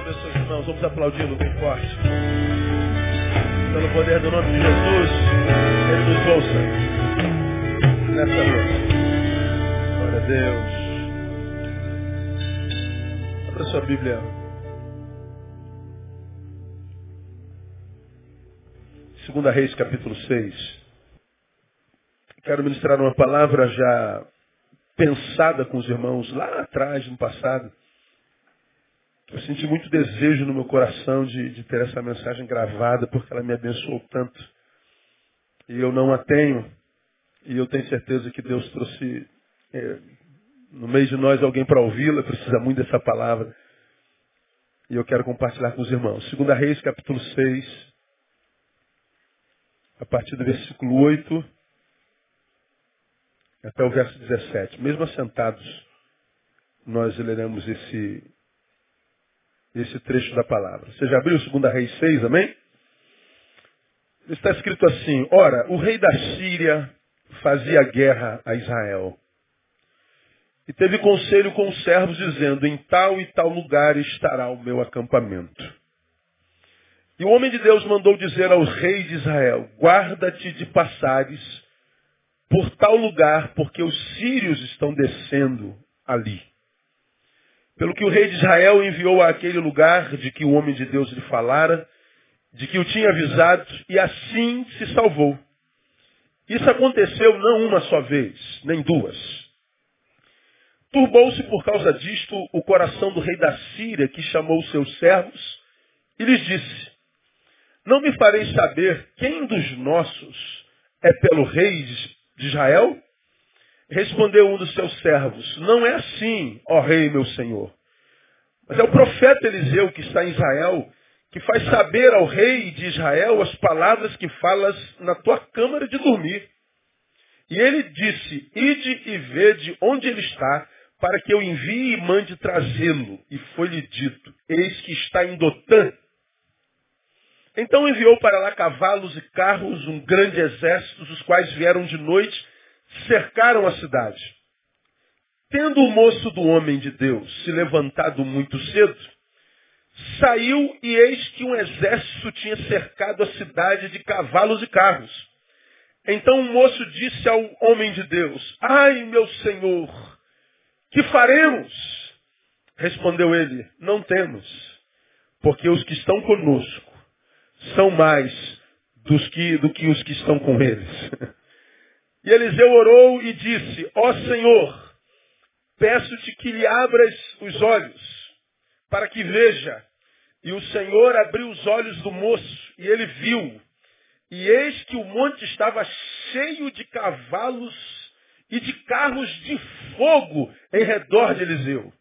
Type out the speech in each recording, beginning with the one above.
abençoe os irmãos. Vamos aplaudindo bem forte. Pelo poder do nome de Jesus, Ele nos ouça nessa noite. Glória a Deus. Abra sua Bíblia. Segunda Reis, capítulo 6. Quero ministrar uma palavra já pensada com os irmãos lá atrás, no passado. Eu senti muito desejo no meu coração de, de, ter essa mensagem gravada, porque ela me abençoou tanto. E eu não a tenho. E eu tenho certeza que Deus trouxe é, no meio de nós alguém para ouvi-la, precisa muito dessa palavra. E eu quero compartilhar com os irmãos. Segunda Reis, capítulo 6, a partir do versículo 8 até o verso 17. Mesmo assentados, nós leremos esse esse trecho da palavra. Você já abriu 2 Reis 6, amém? Está escrito assim: Ora, o rei da Síria fazia guerra a Israel. E teve conselho com os servos, dizendo: Em tal e tal lugar estará o meu acampamento. E o homem de Deus mandou dizer ao rei de Israel: Guarda-te de passares por tal lugar, porque os sírios estão descendo ali. Pelo que o rei de Israel enviou àquele lugar de que o homem de Deus lhe falara, de que o tinha avisado, e assim se salvou. Isso aconteceu não uma só vez, nem duas. Turbou-se por causa disto o coração do rei da Síria, que chamou seus servos, e lhes disse, não me fareis saber quem dos nossos é pelo rei de Israel? Respondeu um dos seus servos, não é assim, ó rei meu senhor. Mas é o profeta Eliseu que está em Israel, que faz saber ao rei de Israel as palavras que falas na tua câmara de dormir. E ele disse, ide e vede onde ele está, para que eu envie e mande trazê-lo. E foi-lhe dito, eis que está em Dotã. Então enviou para lá cavalos e carros, um grande exército, os quais vieram de noite cercaram a cidade. Tendo o moço do homem de Deus se levantado muito cedo, saiu e eis que um exército tinha cercado a cidade de cavalos e carros. Então o moço disse ao homem de Deus, ai meu senhor, que faremos? Respondeu ele, não temos, porque os que estão conosco são mais dos que, do que os que estão com eles. E Eliseu orou e disse, ó Senhor, peço-te que lhe abras os olhos, para que veja. E o Senhor abriu os olhos do moço, e ele viu. E eis que o monte estava cheio de cavalos e de carros de fogo em redor de Eliseu.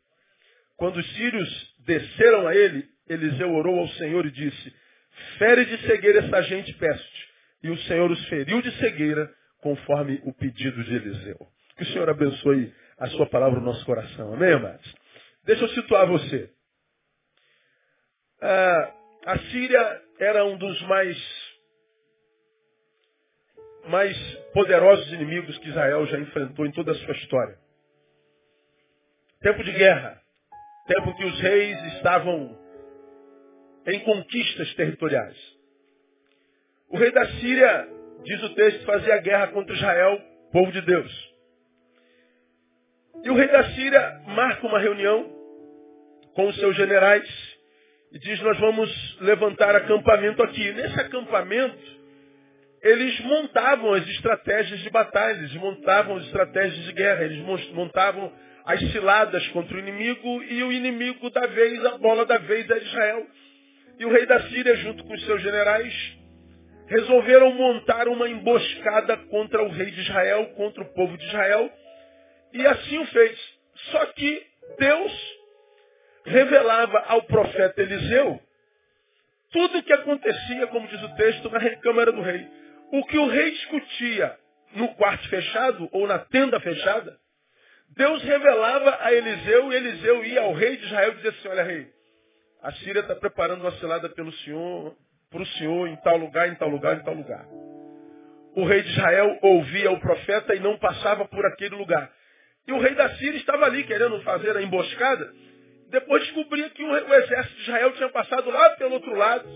Quando os sírios desceram a ele, Eliseu orou ao Senhor e disse, fere de cegueira essa gente, peço-te. E o Senhor os feriu de cegueira conforme o pedido de Eliseu. Que o Senhor abençoe a sua palavra no nosso coração. Amém, amados? Deixa eu situar você. Ah, a Síria era um dos mais, mais poderosos inimigos que Israel já enfrentou em toda a sua história. Tempo de guerra. Tempo que os reis estavam em conquistas territoriais. O rei da Síria diz o texto, fazia guerra contra Israel, povo de Deus. E o rei da Síria marca uma reunião com os seus generais e diz, nós vamos levantar acampamento aqui. Nesse acampamento, eles montavam as estratégias de batalha, eles montavam as estratégias de guerra, eles montavam as ciladas contra o inimigo e o inimigo da vez, a bola da vez é Israel. E o rei da Síria, junto com os seus generais, resolveram montar uma emboscada contra o rei de Israel, contra o povo de Israel, e assim o fez. Só que Deus revelava ao profeta Eliseu tudo o que acontecia, como diz o texto, na recâmara do rei. O que o rei discutia no quarto fechado ou na tenda fechada, Deus revelava a Eliseu e Eliseu ia ao rei de Israel e dizia assim, olha rei, a Síria está preparando uma cilada pelo Senhor, para o Senhor em tal lugar, em tal lugar, em tal lugar. O rei de Israel ouvia o profeta e não passava por aquele lugar. E o rei da Síria estava ali querendo fazer a emboscada. depois descobria que o exército de Israel tinha passado lá pelo outro lado.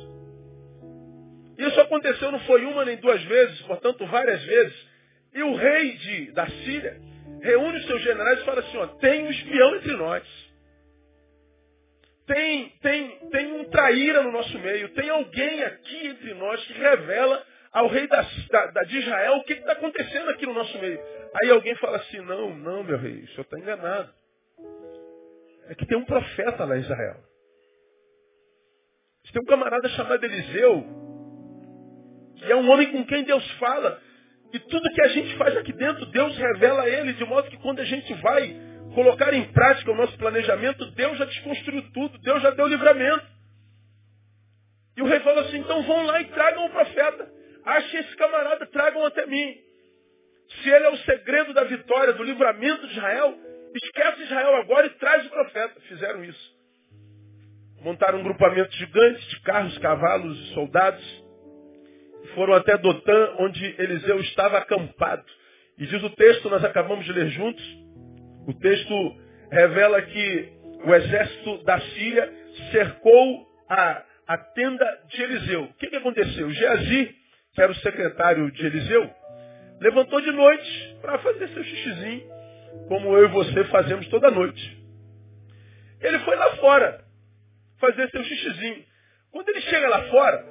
Isso aconteceu não foi uma nem duas vezes, portanto várias vezes. E o rei de, da Síria reúne os seus generais e fala assim, ó, tem um espião entre nós. Tem, tem, tem um traíra no nosso meio. Tem alguém aqui entre nós que revela ao rei da, da, de Israel o que está acontecendo aqui no nosso meio. Aí alguém fala assim, não, não, meu rei, o senhor está enganado. É que tem um profeta lá em Israel. Tem um camarada chamado Eliseu, que é um homem com quem Deus fala. E tudo que a gente faz aqui dentro, Deus revela a ele, de modo que quando a gente vai colocar em prática o nosso planejamento, Deus já desconstruiu tudo, Deus já deu livramento. E o rei falou assim, então vão lá e tragam o profeta. Achem esse camarada, tragam até mim. Se ele é o segredo da vitória, do livramento de Israel, esquece Israel agora e traz o profeta. Fizeram isso. Montaram um grupamento gigante de carros, cavalos e soldados. Foram até Dotã, onde Eliseu estava acampado. E diz o texto, nós acabamos de ler juntos, o texto revela que o exército da Síria cercou a, a tenda de Eliseu. O que, que aconteceu? Geazi, que era o secretário de Eliseu, levantou de noite para fazer seu xixizinho, como eu e você fazemos toda noite. Ele foi lá fora fazer seu xixizinho. Quando ele chega lá fora,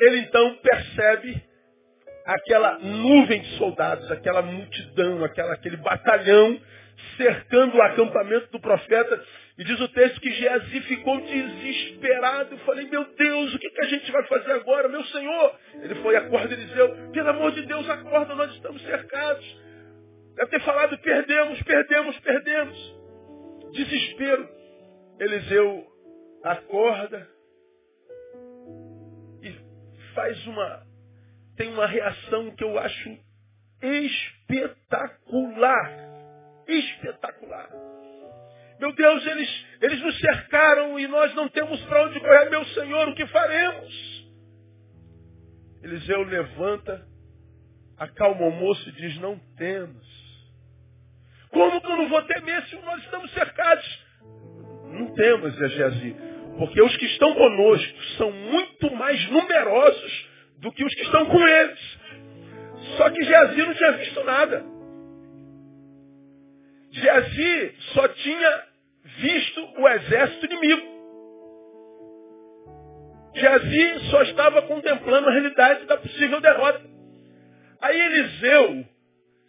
ele então percebe aquela nuvem de soldados, aquela multidão, aquela, aquele batalhão cercando o acampamento do profeta. E diz o texto que Geazi ficou desesperado. Eu falei, meu Deus, o que, que a gente vai fazer agora, meu Senhor? Ele foi, acorda Eliseu. Pelo amor de Deus, acorda, nós estamos cercados. Deve ter falado, perdemos, perdemos, perdemos. Desespero. Eliseu acorda e faz uma, tem uma reação que eu acho espetacular espetacular. Meu Deus, eles, eles nos cercaram e nós não temos para onde correr. Meu Senhor, o que faremos? Eliseu levanta, acalma o moço e diz, não temos. Como que eu não vou temer se nós estamos cercados? Não temos, Geazi, porque os que estão conosco são muito mais numerosos do que os que estão com eles. Só que Geazi não tinha visto nada. Geazi só tinha visto o exército inimigo. Geazi só estava contemplando a realidade da possível derrota. Aí Eliseu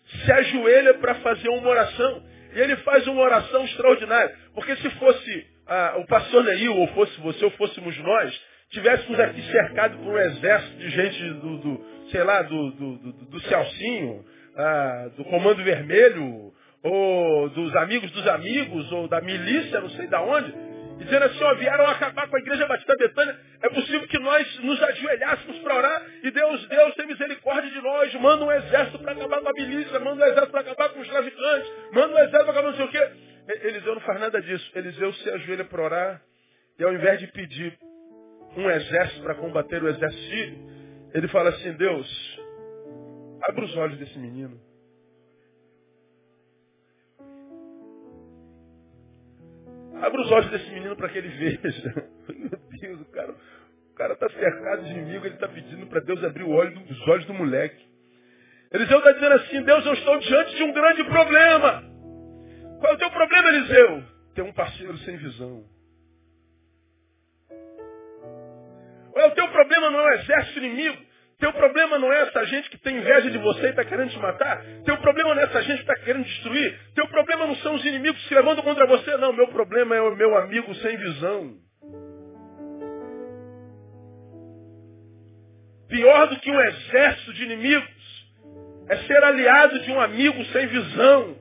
se ajoelha para fazer uma oração. E ele faz uma oração extraordinária. Porque se fosse ah, o pastor Neil, ou fosse você, ou fôssemos nós, tivéssemos aqui cercado por um exército de gente do, do sei lá, do, do, do, do Celcinho, ah, do Comando Vermelho, ou dos amigos dos amigos, ou da milícia, não sei da onde, dizendo assim, ó, vieram acabar com a igreja Batista Betânia, é possível que nós nos ajoelhássemos para orar e Deus, Deus tem misericórdia de nós, manda um exército para acabar com a milícia, manda um exército para acabar com os traficantes, manda um exército para acabar não sei o quê. Eliseu não faz nada disso. Eliseu se ajoelha para orar e ao invés de pedir um exército para combater o exército ele fala assim, Deus, abre os olhos desse menino. Abra os olhos desse menino para que ele veja. Meu Deus, o cara o cara está cercado de inimigo, ele está pedindo para Deus abrir olho, os olhos do moleque. Eliseu está dizendo assim, Deus, eu estou diante de um grande problema. Qual é o teu problema, Eliseu? Ter um parceiro sem visão. Qual é o teu problema não é o exército inimigo? Teu problema não é essa gente que tem inveja de você e está querendo te matar. Teu problema não é essa gente que está querendo destruir. Teu problema não são os inimigos que se levantam contra você. Não, meu problema é o meu amigo sem visão. Pior do que um exército de inimigos é ser aliado de um amigo sem visão.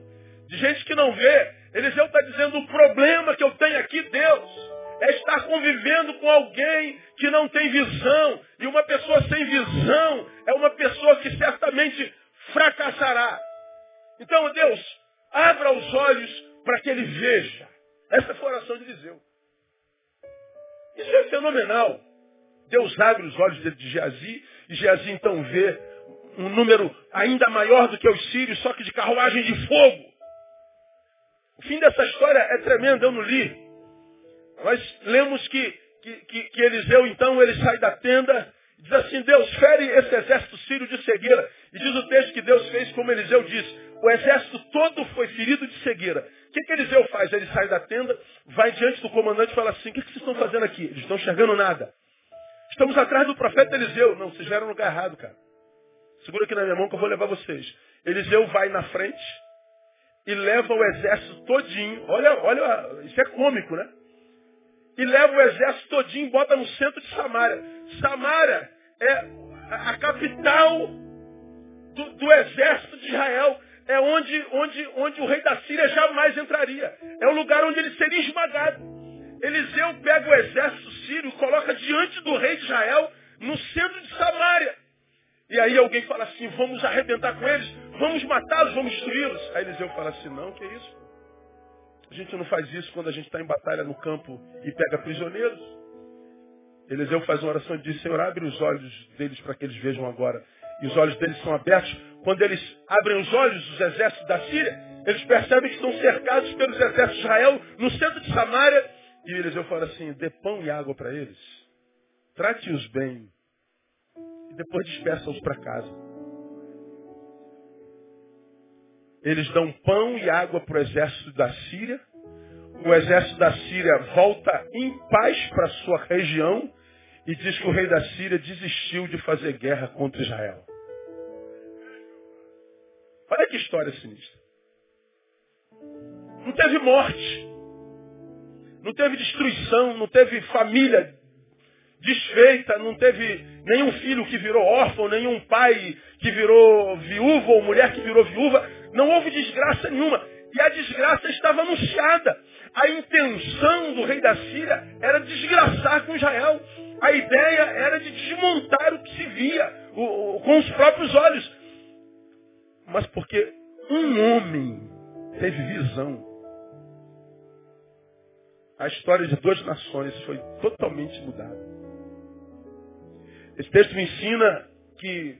De gente que não vê. Eliseu está dizendo o problema que eu tenho aqui, Deus é estar convivendo com alguém que não tem visão. E uma pessoa sem visão é uma pessoa que certamente fracassará. Então, Deus, abra os olhos para que ele veja. Essa foi a oração de Eliseu. Isso é fenomenal. Deus abre os olhos de Geazi, e Geazi então vê um número ainda maior do que os sírios, só que de carruagem de fogo. O fim dessa história é tremendo, eu não li. Nós lemos que, que, que, que Eliseu, então, ele sai da tenda Diz assim, Deus fere esse exército sírio de cegueira. E diz o texto que Deus fez como Eliseu disse. O exército todo foi ferido de cegueira. O que, que Eliseu faz? Ele sai da tenda, vai diante do comandante e fala assim, o que, que vocês estão fazendo aqui? Eles estão enxergando nada. Estamos atrás do profeta Eliseu. Não, vocês vieram no lugar errado, cara. Segura aqui na minha mão que eu vou levar vocês. Eliseu vai na frente e leva o exército todinho. Olha, olha, isso é cômico, né? E leva o exército todinho e bota no centro de Samaria. Samaria é a capital do, do exército de Israel. É onde, onde, onde o rei da Síria jamais entraria. É o lugar onde ele seria esmagado. Eliseu pega o exército sírio e coloca diante do rei de Israel no centro de Samaria. E aí alguém fala assim, vamos arrebentar com eles, vamos matá-los, vamos destruí-los. Aí Eliseu fala assim, não, que isso? A gente não faz isso quando a gente está em batalha no campo e pega prisioneiros. Eliseu faz uma oração e diz, Senhor, abre os olhos deles para que eles vejam agora. E os olhos deles são abertos. Quando eles abrem os olhos, os exércitos da Síria, eles percebem que estão cercados pelos exércitos de Israel no centro de Samaria. E Eliseu fala assim, dê pão e água para eles. Trate-os bem. E depois despeça-os para casa. Eles dão pão e água para o exército da Síria o exército da Síria volta em paz para sua região e diz que o rei da Síria desistiu de fazer guerra contra Israel. Olha que história sinistra. Não teve morte. Não teve destruição, não teve família desfeita, não teve nenhum filho que virou órfão, nenhum pai que virou viúva ou mulher que virou viúva. Não houve desgraça nenhuma. E a desgraça estava anunciada. A intenção do rei da Síria era desgraçar com Israel. A ideia era de desmontar o que se via o, o, com os próprios olhos. Mas porque um homem teve visão. A história de duas nações foi totalmente mudada. Esse texto me ensina que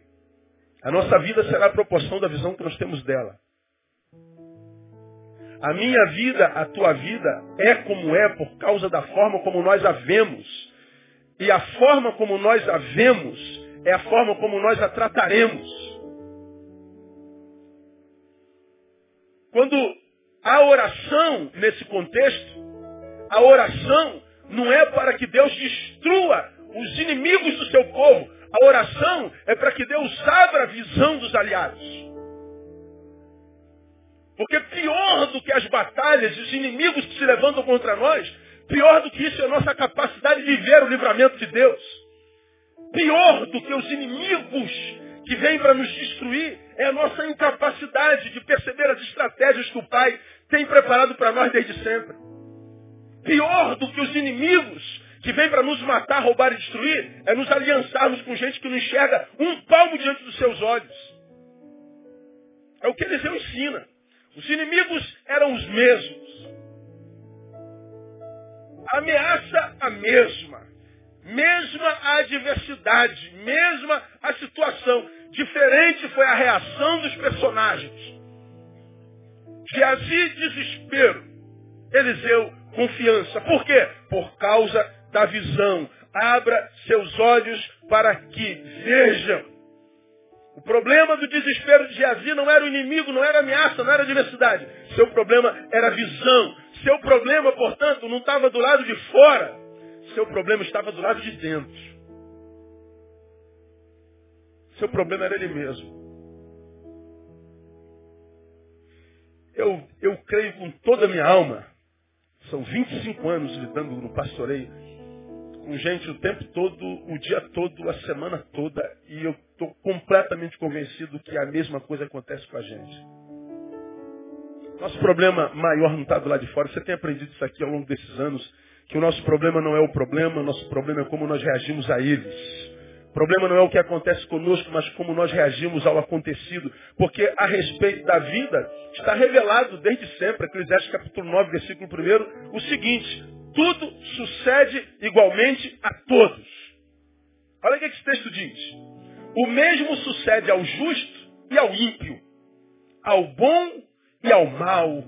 a nossa vida será a proporção da visão que nós temos dela. A minha vida, a tua vida é como é por causa da forma como nós a vemos. E a forma como nós a vemos é a forma como nós a trataremos. Quando a oração, nesse contexto, a oração não é para que Deus destrua os inimigos do seu povo. A oração é para que Deus abra a visão dos aliados. Porque pior do que as batalhas e os inimigos que se levantam contra nós, pior do que isso é a nossa capacidade de ver o livramento de Deus. Pior do que os inimigos que vêm para nos destruir é a nossa incapacidade de perceber as estratégias que o Pai tem preparado para nós desde sempre. Pior do que os inimigos que vêm para nos matar, roubar e destruir é nos aliançarmos com gente que não enxerga um palmo diante dos seus olhos. É o que Eliseu ensina. Os inimigos eram os mesmos. A ameaça a mesma. Mesma a adversidade, mesma a situação. Diferente foi a reação dos personagens. Geazi, desespero. Eliseu, confiança. Por quê? Por causa da visão. Abra seus olhos para que vejam. O problema do desespero de Geazi não era o inimigo, não era ameaça, não era adversidade. Seu problema era visão. Seu problema, portanto, não estava do lado de fora. Seu problema estava do lado de dentro. Seu problema era ele mesmo. Eu, eu creio com toda a minha alma. São 25 anos lidando no pastoreio com gente o tempo todo, o dia todo, a semana toda, e eu estou completamente convencido que a mesma coisa acontece com a gente. Nosso problema maior não está do lado de fora. Você tem aprendido isso aqui ao longo desses anos, que o nosso problema não é o problema, o nosso problema é como nós reagimos a eles. O problema não é o que acontece conosco, mas como nós reagimos ao acontecido. Porque a respeito da vida, está revelado desde sempre, Eclesiastes capítulo 9, versículo 1, o seguinte, tudo sucede igualmente a todos. Olha o que esse texto diz. O mesmo sucede ao justo e ao ímpio, ao bom e ao mal,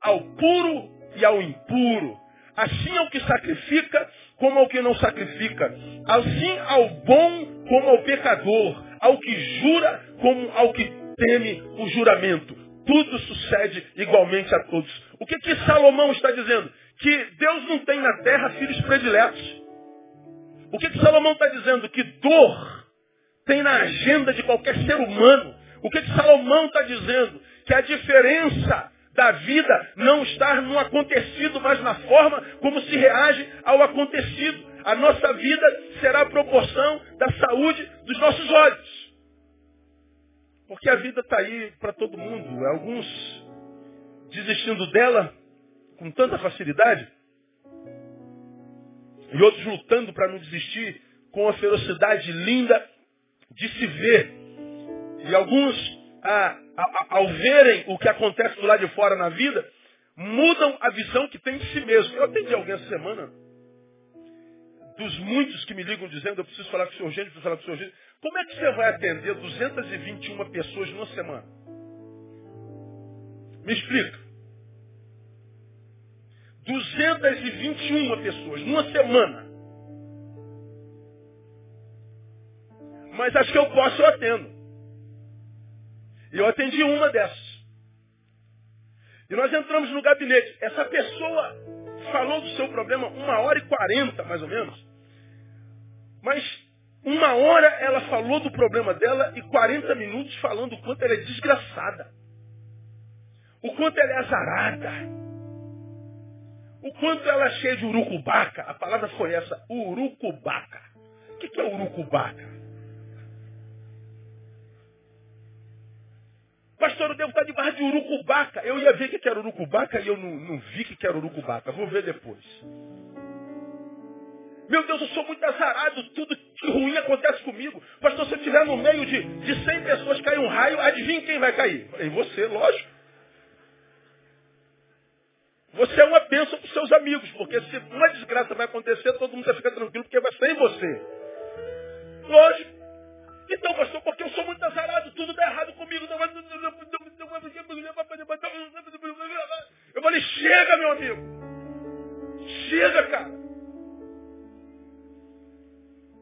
ao puro e ao impuro, assim ao que sacrifica como ao que não sacrifica, assim ao bom como ao pecador, ao que jura como ao que teme o juramento. Tudo sucede igualmente a todos. O que que Salomão está dizendo? Que Deus não tem na terra filhos prediletos. O que que Salomão está dizendo? Que dor tem na agenda de qualquer ser humano. O que que Salomão está dizendo? Que a diferença da vida não está no acontecido, mas na forma como se reage ao acontecido. A nossa vida será a proporção da saúde dos nossos olhos. Porque a vida está aí para todo mundo. Alguns desistindo dela com tanta facilidade, e outros lutando para não desistir com a ferocidade linda de se ver. E alguns a, a, ao verem o que acontece do lado de fora na vida, mudam a visão que tem de si mesmo. Eu atendi alguém essa semana, dos muitos que me ligam dizendo, eu preciso falar com o senhor Gênio, preciso falar com o senhor. Como é que você vai atender 221 pessoas numa semana? Me explica. 221 pessoas numa semana. Mas acho que eu posso, eu atendo. E eu atendi uma dessas. E nós entramos no gabinete. Essa pessoa falou do seu problema uma hora e quarenta, mais ou menos. Mas uma hora ela falou do problema dela e 40 minutos falando o quanto ela é desgraçada. O quanto ela é azarada. O quanto ela é cheia de urucubaca. A palavra foi essa, urucubaca. O que é urucubaca? Pastor, eu devo estar debaixo de urucubaca. Eu ia ver que era urucubaca e eu não, não vi que era urucubaca. Vou ver depois. Meu Deus, eu sou muito azarado. Tudo que ruim acontece comigo. Pastor, se eu estiver no meio de, de 100 pessoas cair um raio, adivinha quem vai cair? Em você, lógico. Você é uma bênção seus amigos, porque se uma desgraça vai acontecer, todo mundo vai ficar tranquilo, porque vai ser em você. Lógico. Então, pastor, porque eu sou muito azarado, tudo dá errado comigo. Eu falei, chega, meu amigo. Chega, cara.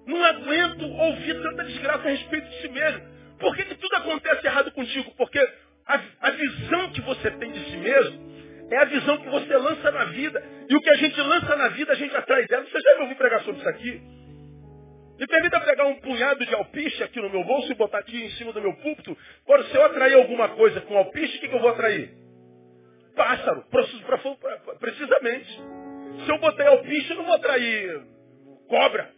Não aguento ouvir tanta desgraça a respeito de si mesmo. Por que, que tudo acontece errado contigo? Porque a, a visão que você tem de si mesmo é a visão que você lança na vida. E o que a gente lança na vida, a gente atrai dela. Você já ouviu pregar sobre isso aqui? Me permita pegar um punhado de alpiche aqui no meu bolso e botar aqui em cima do meu púlpito. Agora, se eu atrair alguma coisa com alpiche, o que, que eu vou atrair? Pássaro, precisamente. Se eu botar alpiche, eu não vou atrair cobra.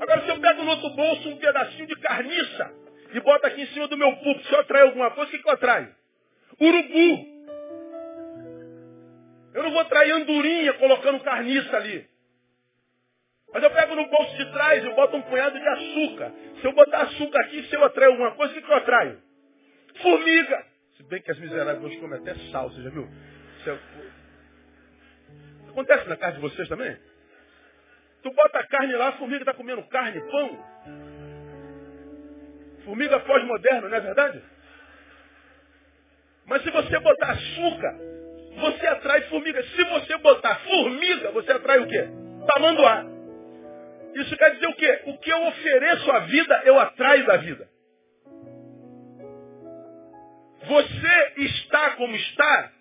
Agora, se eu pego no outro bolso um pedacinho de carniça e boto aqui em cima do meu púlpito, se eu atrair alguma coisa, o que, que eu atraio? Urubu. Eu não vou atrair andorinha colocando carniça ali. Mas eu pego no bolso de trás e boto um punhado de açúcar. Se eu botar açúcar aqui, se eu atraio alguma coisa, o que, eu atraio? Formiga. Se bem que as miseráveis comem até sal, você já viu? É... Acontece na casa de vocês também? Tu bota a carne lá, a formiga está comendo carne, pão. Formiga pós-moderna, não é verdade? Mas se você botar açúcar, você atrai formiga. Se você botar formiga, você atrai o quê? Tamanduá. Isso quer dizer o quê? O que eu ofereço à vida, eu atraio da vida. Você está como está,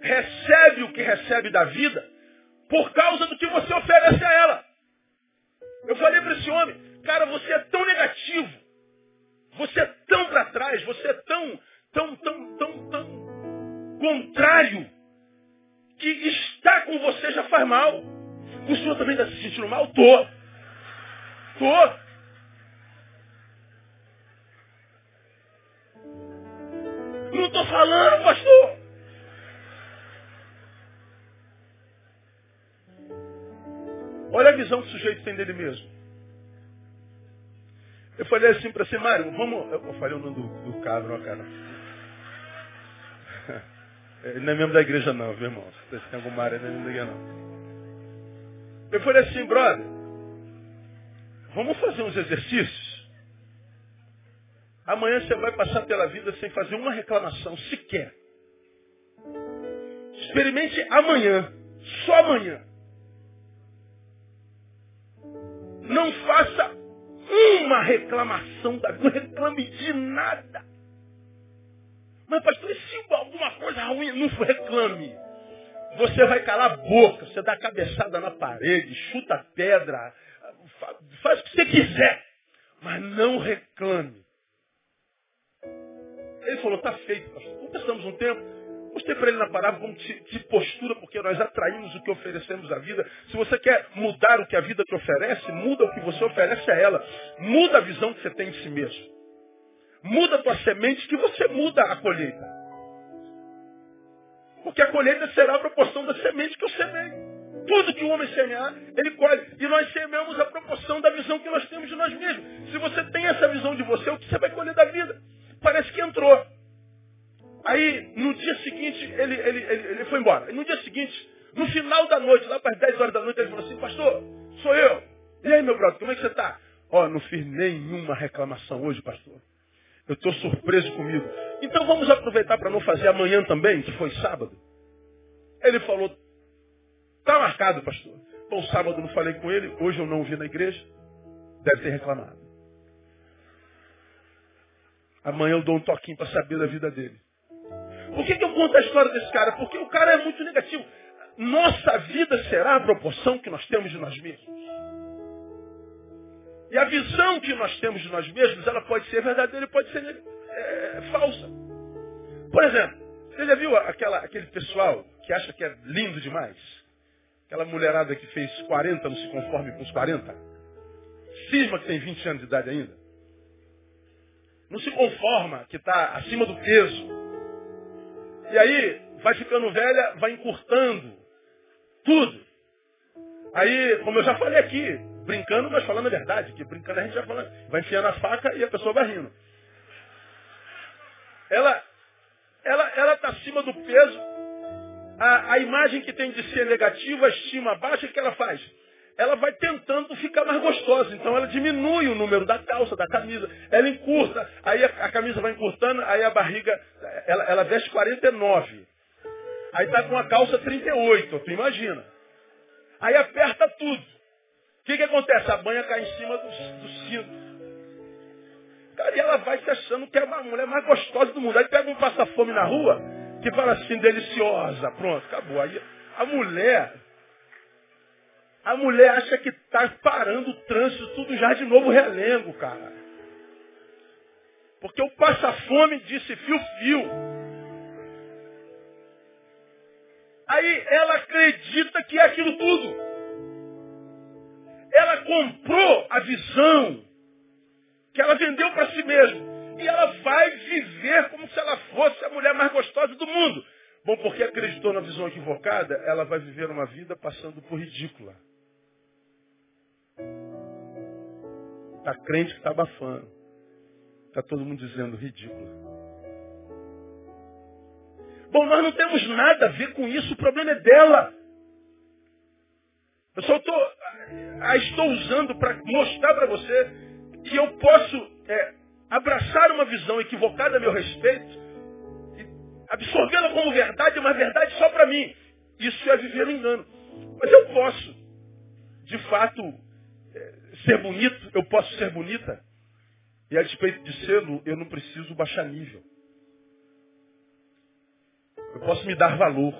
recebe o que recebe da vida, por causa do que você oferece a ela. Eu falei para esse homem, cara, você é tão negativo, você é tão para trás, você é tão, tão, tão, tão, tão contrário, que estar com você já faz mal. O senhor também está se sentindo mal? Tô. Tô. Não estou falando, pastor. Olha a visão que o sujeito tem dele mesmo. Eu falei assim para você, Mário, vamos. Eu falei o nome do, do cabro, ó, cara. Ele não é membro da igreja não, viu, irmão? Se tem algum Mário, ele não é membro da igreja não. Eu falei assim, brother, vamos fazer uns exercícios? Amanhã você vai passar pela vida sem fazer uma reclamação sequer. Experimente amanhã. Só amanhã. Não faça uma reclamação. Não reclame de nada. Mas, pastor, e se alguma coisa ruim não reclame? Você vai calar a boca, você dá cabeçada na parede, chuta a pedra, faz o que você quiser, mas não reclame. Ele falou, está feito, pastor. Conversamos um tempo, mostrei para ele na parábola como de, de postura, porque nós atraímos o que oferecemos à vida. Se você quer mudar o que a vida te oferece, muda o que você oferece a ela. Muda a visão que você tem de si mesmo. Muda a tua semente que você muda a colheita. Porque a colheita será a proporção da semente que eu semei. Tudo que o homem semear, ele colhe. E nós semeamos a proporção da visão que nós temos de nós mesmos. Se você tem essa visão de você, o que você vai colher da vida? Parece que entrou. Aí, no dia seguinte, ele, ele, ele, ele foi embora. E no dia seguinte, no final da noite, lá para as 10 horas da noite, ele falou assim, pastor, sou eu. E aí, meu brother, como é que você está? Ó, oh, não fiz nenhuma reclamação hoje, pastor. Eu estou surpreso comigo. Então vamos aproveitar para não fazer amanhã também, que foi sábado. Ele falou, está marcado, pastor. Bom, sábado não falei com ele, hoje eu não o vi na igreja. Deve ter reclamado. Amanhã eu dou um toquinho para saber da vida dele. Por que, que eu conto a história desse cara? Porque o cara é muito negativo. Nossa vida será a proporção que nós temos de nós mesmos. E a visão que nós temos de nós mesmos, ela pode ser verdadeira e pode ser é, falsa. Por exemplo, você já viu aquela, aquele pessoal que acha que é lindo demais? Aquela mulherada que fez 40, não se conforme com os 40? Cisma que tem 20 anos de idade ainda? Não se conforma, que está acima do peso. E aí, vai ficando velha, vai encurtando tudo. Aí, como eu já falei aqui, Brincando, mas falando a verdade, que brincando a gente vai falando, vai enfiando a faca e a pessoa vai rindo. Ela ela ela está acima do peso, a, a imagem que tem de ser negativa, a estima baixa, o que ela faz? Ela vai tentando ficar mais gostosa. Então ela diminui o número da calça, da camisa. Ela encurta, aí a, a camisa vai encurtando, aí a barriga, ela, ela veste 49. Aí tá com a calça 38, tu imagina. Aí aperta tudo. O que, que acontece? A banha cai em cima do, do cinto. Cara, e ela vai se achando que é a mulher mais gostosa do mundo. Aí pega um passa-fome na rua, que fala assim, deliciosa. Pronto, acabou. Aí a mulher, a mulher acha que está parando o trânsito, tudo já de novo relengo, cara. Porque o passa-fome disse fio-fio. Aí ela acredita que é aquilo tudo. Ela comprou a visão que ela vendeu para si mesma. E ela vai viver como se ela fosse a mulher mais gostosa do mundo. Bom, porque acreditou na visão equivocada, ela vai viver uma vida passando por ridícula. Está crente que está abafando. Está todo mundo dizendo ridícula. Bom, nós não temos nada a ver com isso, o problema é dela. Eu só estou estou usando para mostrar para você que eu posso é, abraçar uma visão equivocada a meu respeito, absorvê-la como verdade, uma verdade só para mim. Isso é viver um engano. Mas eu posso, de fato, é, ser bonito, eu posso ser bonita. E a despeito de ser, eu não preciso baixar nível. Eu posso me dar valor.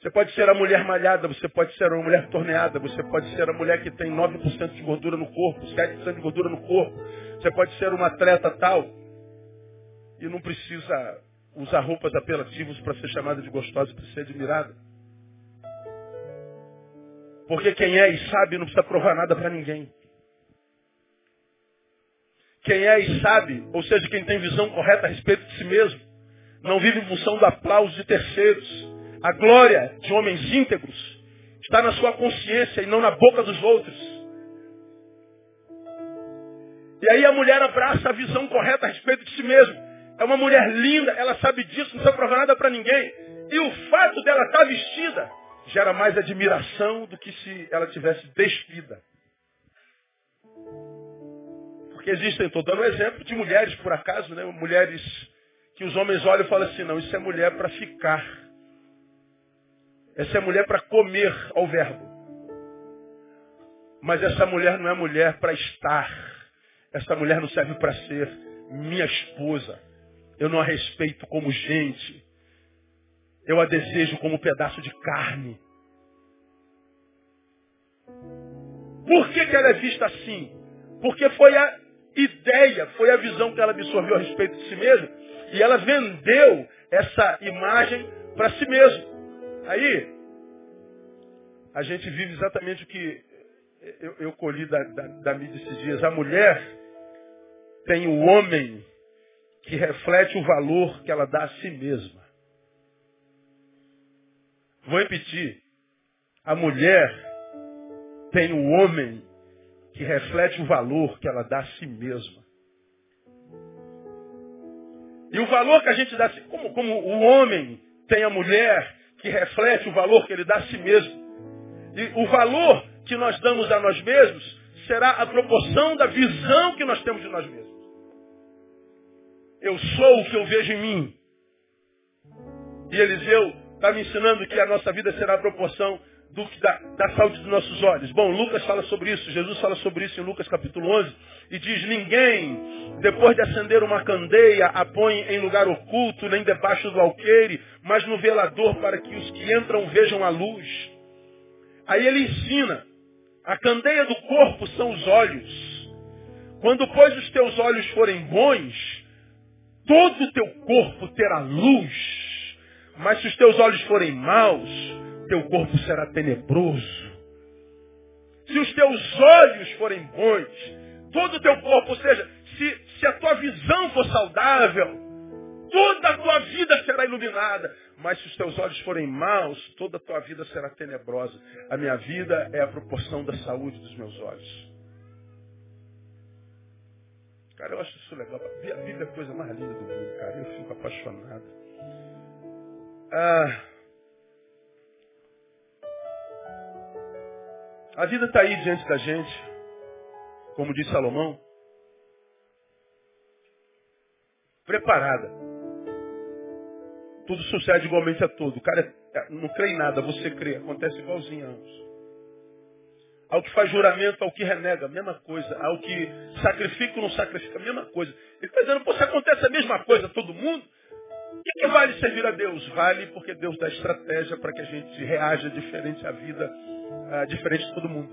Você pode ser a mulher malhada, você pode ser uma mulher torneada, você pode ser a mulher que tem 9% de gordura no corpo, 7% de gordura no corpo. Você pode ser uma atleta tal e não precisa usar roupas apelativas para ser chamada de gostosa para ser admirada. Porque quem é e sabe não precisa provar nada para ninguém. Quem é e sabe, ou seja, quem tem visão correta a respeito de si mesmo, não vive em função do aplauso de terceiros a glória de homens íntegros está na sua consciência e não na boca dos outros. E aí a mulher abraça a visão correta a respeito de si mesma. É uma mulher linda, ela sabe disso, não precisa provar nada para ninguém. E o fato dela estar tá vestida gera mais admiração do que se ela tivesse despida. Porque existem, estou dando um exemplo de mulheres, por acaso, né? mulheres que os homens olham e falam assim, não, isso é mulher para ficar. Essa é mulher para comer ao verbo. Mas essa mulher não é mulher para estar. Essa mulher não serve para ser minha esposa. Eu não a respeito como gente. Eu a desejo como um pedaço de carne. Por que, que ela é vista assim? Porque foi a ideia, foi a visão que ela absorveu a respeito de si mesma. E ela vendeu essa imagem para si mesma. Aí, a gente vive exatamente o que eu, eu colhi da, da, da mídia esses dias. A mulher tem o homem que reflete o valor que ela dá a si mesma. Vou repetir. A mulher tem o homem que reflete o valor que ela dá a si mesma. E o valor que a gente dá a si, como, como o homem tem a mulher que reflete o valor que ele dá a si mesmo. E o valor que nós damos a nós mesmos será a proporção da visão que nós temos de nós mesmos. Eu sou o que eu vejo em mim. E Eliseu está me ensinando que a nossa vida será a proporção do, da, da, saúde dos nossos olhos. Bom, Lucas fala sobre isso, Jesus fala sobre isso em Lucas capítulo 11, e diz, ninguém, depois de acender uma candeia, a põe em lugar oculto, nem debaixo do alqueire, mas no velador, para que os que entram vejam a luz. Aí ele ensina, a candeia do corpo são os olhos. Quando, pois, os teus olhos forem bons, todo o teu corpo terá luz. Mas se os teus olhos forem maus, teu corpo será tenebroso. Se os teus olhos forem bons, todo o teu corpo, ou seja, se, se a tua visão for saudável, toda a tua vida será iluminada. Mas se os teus olhos forem maus, toda a tua vida será tenebrosa. A minha vida é a proporção da saúde dos meus olhos. Cara, eu acho isso legal. A Bíblia é a coisa mais linda do mundo, cara. Eu fico apaixonado. Ah, A vida está aí diante da gente, como diz Salomão, preparada. Tudo sucede igualmente a todo. O cara é, não crê em nada, você crê. Acontece igualzinho a ambos. Ao que faz juramento, ao que renega, mesma coisa. Ao que sacrifica ou não sacrifica, mesma coisa. Ele está dizendo, pô, se acontece a mesma coisa a todo mundo, o que, que, vale servir a Deus? Vale porque Deus dá estratégia para que a gente reaja diferente à vida ah, diferente de todo mundo.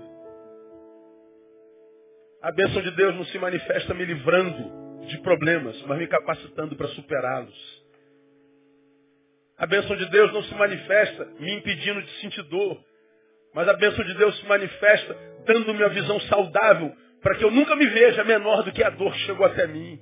A bênção de Deus não se manifesta me livrando de problemas, mas me capacitando para superá-los. A bênção de Deus não se manifesta me impedindo de sentir dor, mas a bênção de Deus se manifesta dando-me uma visão saudável para que eu nunca me veja menor do que a dor que chegou até mim.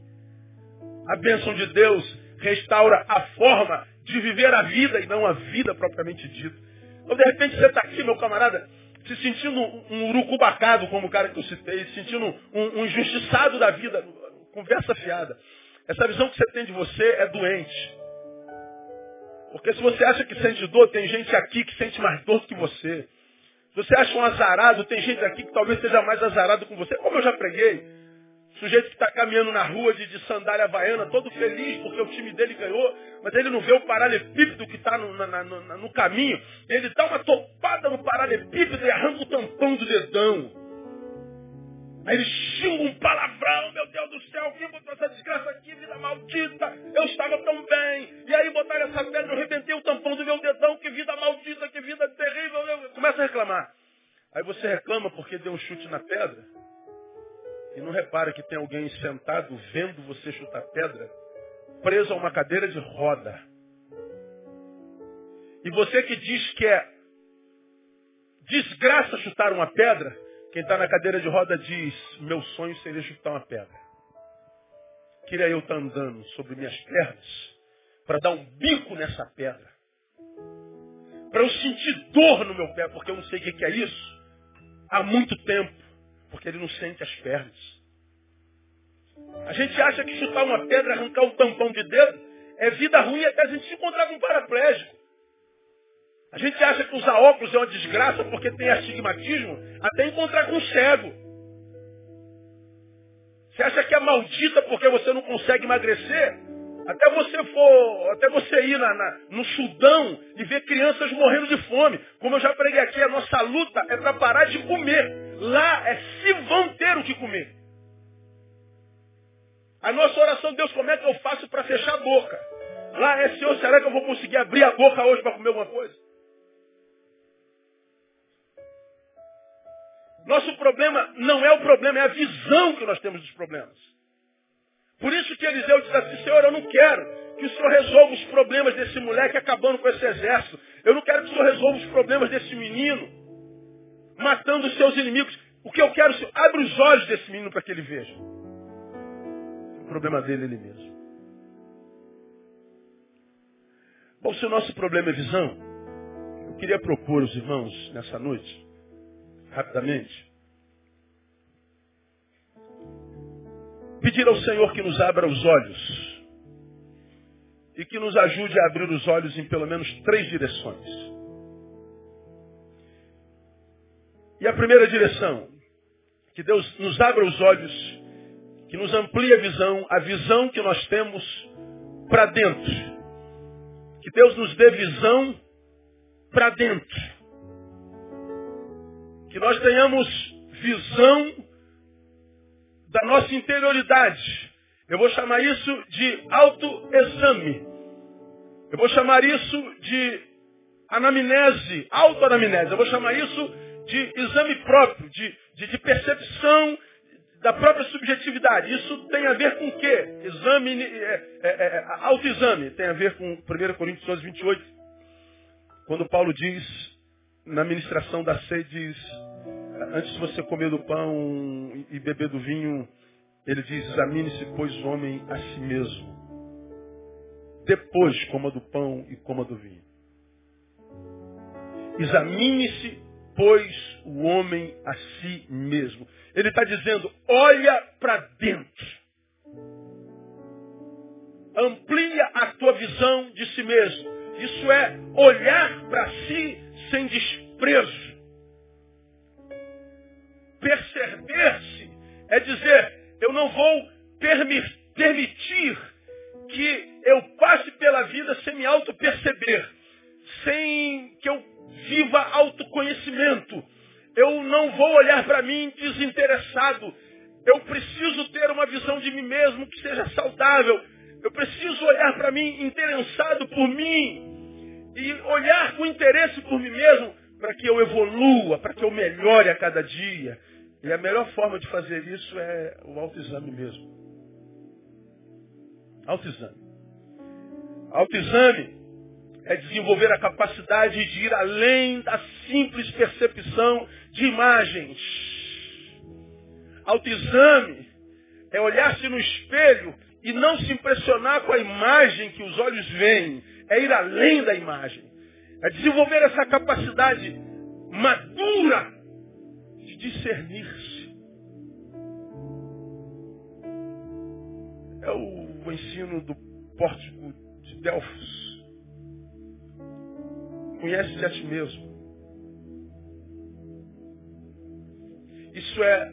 A bênção de Deus restaura a forma de viver a vida e não a vida propriamente dita. Então, de repente, você está aqui, meu camarada, se sentindo um urucubacado, como o cara que eu citei, se sentindo um, um injustiçado da vida, conversa fiada. Essa visão que você tem de você é doente. Porque se você acha que sente dor, tem gente aqui que sente mais dor do que você. Se você acha um azarado, tem gente aqui que talvez seja mais azarado com você. Como eu já preguei, Sujeito que está caminhando na rua de, de, sandália havaiana, todo feliz porque o time dele ganhou, mas ele não vê o paralelepípedo que está no, no, no, caminho. Ele dá uma topada no paralelepípedo e arranca o tampão do dedão. Aí ele xinga um palavrão, meu Deus do céu, quem botou essa desgraça aqui, vida maldita? Eu estava tão bem. E aí botaram essa pedra, eu arrebentei o tampão do meu dedão, que vida maldita, que vida terrível. Começa a reclamar. Aí você reclama porque deu um chute na pedra. E não repara que tem alguém sentado vendo você chutar pedra, preso a uma cadeira de roda. E você que diz que é desgraça chutar uma pedra, quem está na cadeira de roda diz, meu sonho seria chutar uma pedra. Queria eu estar tá andando sobre minhas pernas para dar um bico nessa pedra. Para eu sentir dor no meu pé, porque eu não sei o que é isso. Há muito tempo porque ele não sente as pernas. A gente acha que chutar uma pedra, arrancar um tampão de dedo, é vida ruim até a gente se encontrar com um paraplégico. A gente acha que usar óculos é uma desgraça porque tem astigmatismo, até encontrar com um cego. Você acha que é maldita porque você não consegue emagrecer? Até você for, até você ir na, na, no Sudão e ver crianças morrendo de fome. Como eu já preguei aqui, a nossa luta é para parar de comer. Lá é se vão ter o que comer. A nossa oração, Deus, como é que eu faço para fechar a boca? Lá é, Senhor, será que eu vou conseguir abrir a boca hoje para comer alguma coisa? Nosso problema não é o problema, é a visão que nós temos dos problemas. Por isso que Eliseu diz assim, Senhor, eu não quero que o Senhor resolva os problemas desse moleque acabando com esse exército. Eu não quero que o Senhor resolva os problemas desse menino matando os seus inimigos. O que eu quero, Senhor, abre os olhos desse menino para que ele veja. O problema dele é ele mesmo. Bom, se o nosso problema é visão, eu queria propor aos irmãos nessa noite, rapidamente, pedir ao Senhor que nos abra os olhos e que nos ajude a abrir os olhos em pelo menos três direções. E a primeira direção, que Deus nos abra os olhos, que nos amplie a visão, a visão que nós temos para dentro. Que Deus nos dê visão para dentro. Que nós tenhamos visão da nossa interioridade. Eu vou chamar isso de autoexame. Eu vou chamar isso de anamnese, autoanamnese. Eu vou chamar isso de exame próprio, de, de, de percepção da própria subjetividade. Isso tem a ver com o quê? Exame, é, é, é, autoexame. Tem a ver com 1 Coríntios 12, 28. Quando Paulo diz, na ministração da sede, diz, antes de você comer do pão e beber do vinho, ele diz, examine-se, pois, homem a si mesmo. Depois coma do pão e coma do vinho. Examine-se, pois, o homem a si mesmo. Ele está dizendo, olha para dentro. Amplia a tua visão de si mesmo. Isso é olhar para si sem desprezo perceber-se é dizer, eu não vou permitir que eu passe pela vida sem me auto-perceber, sem que eu viva autoconhecimento. Eu não vou olhar para mim desinteressado. Eu preciso ter uma visão de mim mesmo que seja saudável. Eu preciso olhar para mim interessado por mim e olhar com interesse por mim mesmo para que eu evolua, para que eu melhore a cada dia. E a melhor forma de fazer isso é o autoexame mesmo. Autoexame. Autoexame é desenvolver a capacidade de ir além da simples percepção de imagens. Autoexame é olhar-se no espelho e não se impressionar com a imagem que os olhos veem. É ir além da imagem. É desenvolver essa capacidade madura discernir-se. É o ensino do pórtico de Delfos. Conhece-te a ti mesmo. Isso é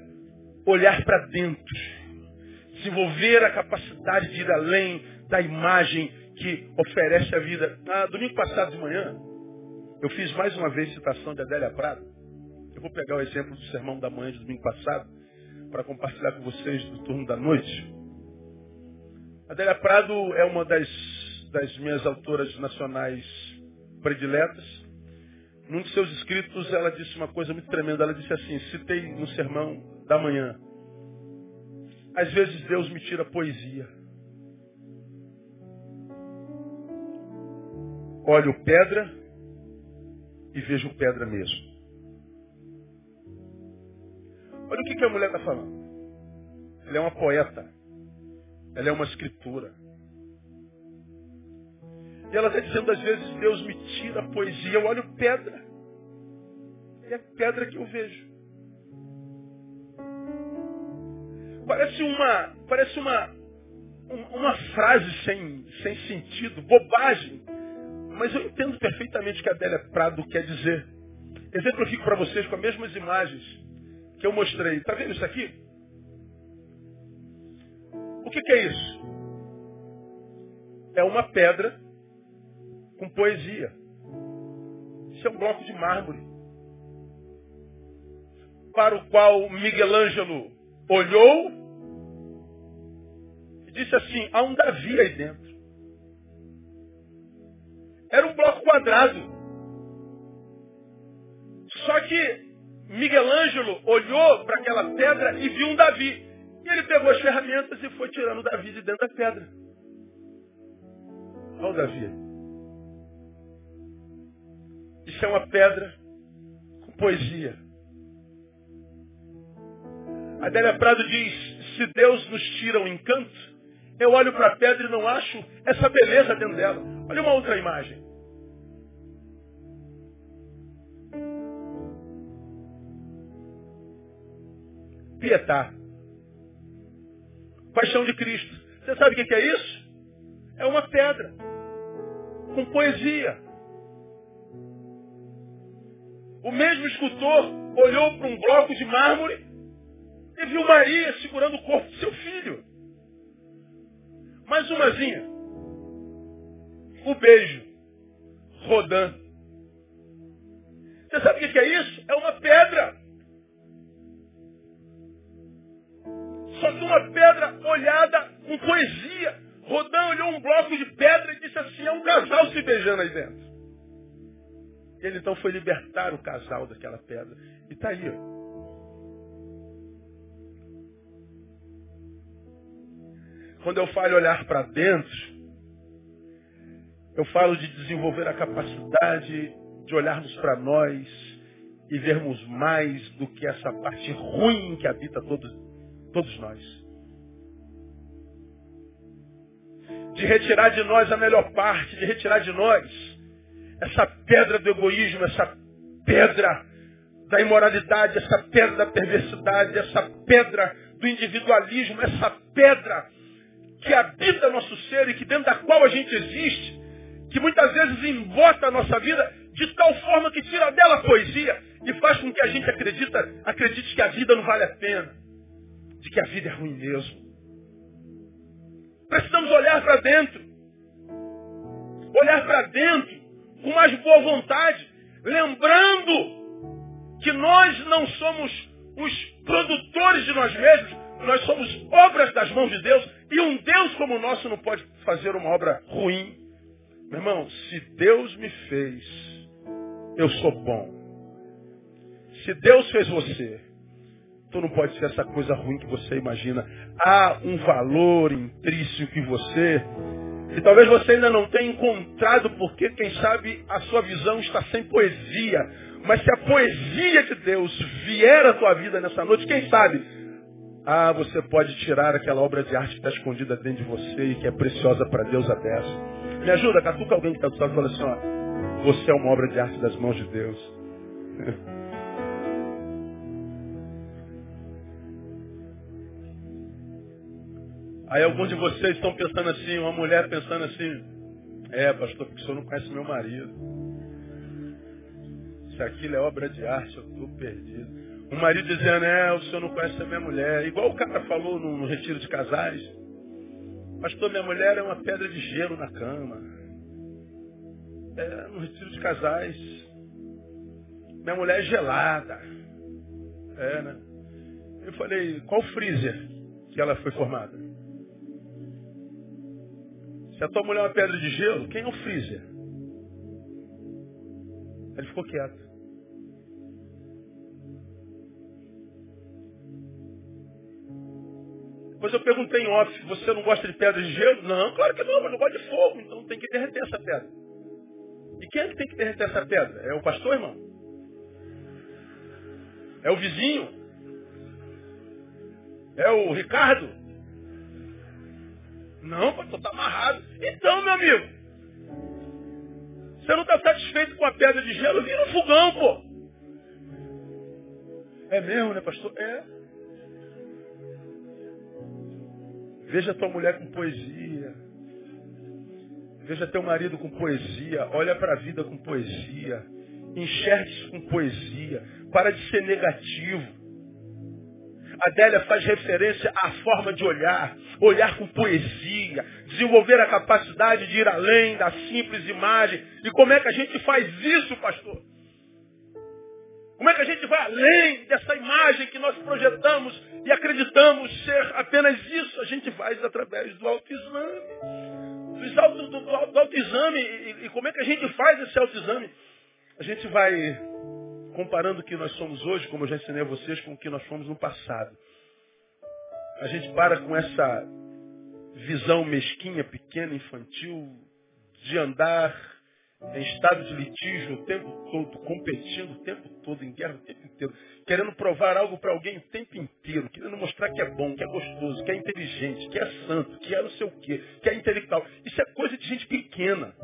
olhar para dentro. Desenvolver a capacidade de ir além da imagem que oferece a vida. Ah, domingo passado de manhã, eu fiz mais uma vez citação de Adélia Prado. Eu vou pegar o exemplo do sermão da manhã de domingo passado para compartilhar com vocês do turno da noite. Adélia Prado é uma das, das minhas autoras nacionais prediletas. Num de seus escritos, ela disse uma coisa muito tremenda. Ela disse assim, citei no sermão da manhã. Às vezes Deus me tira poesia. Olho pedra e vejo pedra mesmo. Olha o que, que a mulher está falando. Ela é uma poeta. Ela é uma escritura. E ela está dizendo, às vezes, Deus me tira a poesia, eu olho pedra. E é pedra que eu vejo. Parece uma, parece uma, uma frase sem, sem sentido, bobagem. Mas eu entendo perfeitamente o que a Adélia Prado quer dizer. Exemplifico para vocês com as mesmas imagens que eu mostrei. Está vendo isso aqui? O que, que é isso? é uma pedra com poesia. Isso é um bloco de mármore. Para o qual Miguel Ângelo olhou e disse assim, há um Davi aí dentro. Era um bloco quadrado. Só que Miguel Ângelo olhou para aquela pedra e viu um Davi. E ele pegou as ferramentas e foi tirando o Davi de dentro da pedra. Olha o Davi. Isso é uma pedra com poesia. Adélia Prado diz, se Deus nos tira o um encanto, eu olho para a pedra e não acho essa beleza dentro dela. Olha uma outra imagem. Pietá. Paixão de Cristo. Você sabe o que é isso? É uma pedra. Com poesia. O mesmo escultor olhou para um bloco de mármore e viu Maria segurando o corpo do seu filho. Mais umazinha. O beijo. Rodando. Você sabe o que é isso? É uma pedra. Só que uma pedra olhada com poesia. Rodão olhou um bloco de pedra e disse assim, é um casal se beijando aí dentro. Ele então foi libertar o casal daquela pedra. E está aí. Ó. Quando eu falo olhar para dentro, eu falo de desenvolver a capacidade de olharmos para nós e vermos mais do que essa parte ruim que habita todos, todos nós. De retirar de nós a melhor parte, de retirar de nós essa pedra do egoísmo, essa pedra da imoralidade, essa pedra da perversidade, essa pedra do individualismo, essa pedra que habita nosso ser e que dentro da qual a gente existe, que muitas vezes embota a nossa vida de tal forma que tira dela a poesia e faz com que a gente acredita, acredite que a vida não vale a pena, de que a vida é ruim mesmo. Precisamos olhar para dentro, olhar para dentro com mais boa vontade, lembrando que nós não somos os produtores de nós mesmos, nós somos obras das mãos de Deus e um Deus como o nosso não pode fazer uma obra ruim. Meu irmão, se Deus me fez, eu sou bom. Se Deus fez você, tu não pode ser essa coisa ruim que você imagina. Há um valor intrínseco em você e talvez você ainda não tenha encontrado porque, quem sabe, a sua visão está sem poesia. Mas se a poesia de Deus vier à tua vida nessa noite, quem sabe, ah, você pode tirar aquela obra de arte que está escondida dentro de você e que é preciosa para Deus a dessa. Me ajuda, catuca alguém que está do lado e fala assim, ó, você é uma obra de arte das mãos de Deus. Aí alguns de vocês estão pensando assim, uma mulher pensando assim, é, pastor, porque o senhor não conhece meu marido. Se aquilo é obra de arte, eu estou perdido. O marido dizendo, é, o senhor não conhece a minha mulher. Igual o cara falou no, no retiro de casais. Pastor, minha mulher é uma pedra de gelo na cama. É, no retiro de casais. Minha mulher é gelada. É, né? Eu falei, qual freezer que ela foi formada? Se a tua mulher é uma pedra de gelo, quem é o freezer? Ele ficou quieto. Depois eu perguntei em off, você não gosta de pedra de gelo? Não, claro que não, mas não gosto de fogo, então tem que derreter essa pedra. E quem é que tem que derreter essa pedra? É o pastor, irmão? É o vizinho? É o Ricardo? Não, pastor, está amarrado. Então, meu amigo, você não está satisfeito com a pedra de gelo? Vira um fogão, pô. É mesmo, né, pastor? É. Veja tua mulher com poesia. Veja teu marido com poesia. Olha para a vida com poesia. Enxergue-se com poesia. Para de ser negativo. Adélia faz referência à forma de olhar, olhar com poesia, desenvolver a capacidade de ir além da simples imagem. E como é que a gente faz isso, pastor? Como é que a gente vai além dessa imagem que nós projetamos e acreditamos ser apenas isso? A gente faz através do autoexame. Do, do, do, do autoexame. E, e como é que a gente faz esse autoexame? A gente vai comparando o que nós somos hoje, como eu já ensinei a vocês, com o que nós fomos no passado. A gente para com essa visão mesquinha, pequena, infantil, de andar em estado de litígio o tempo todo, competindo o tempo todo, em guerra o tempo inteiro, querendo provar algo para alguém o tempo inteiro, querendo mostrar que é bom, que é gostoso, que é inteligente, que é santo, que é não sei o quê, que é intelectual. Isso é coisa de gente pequena.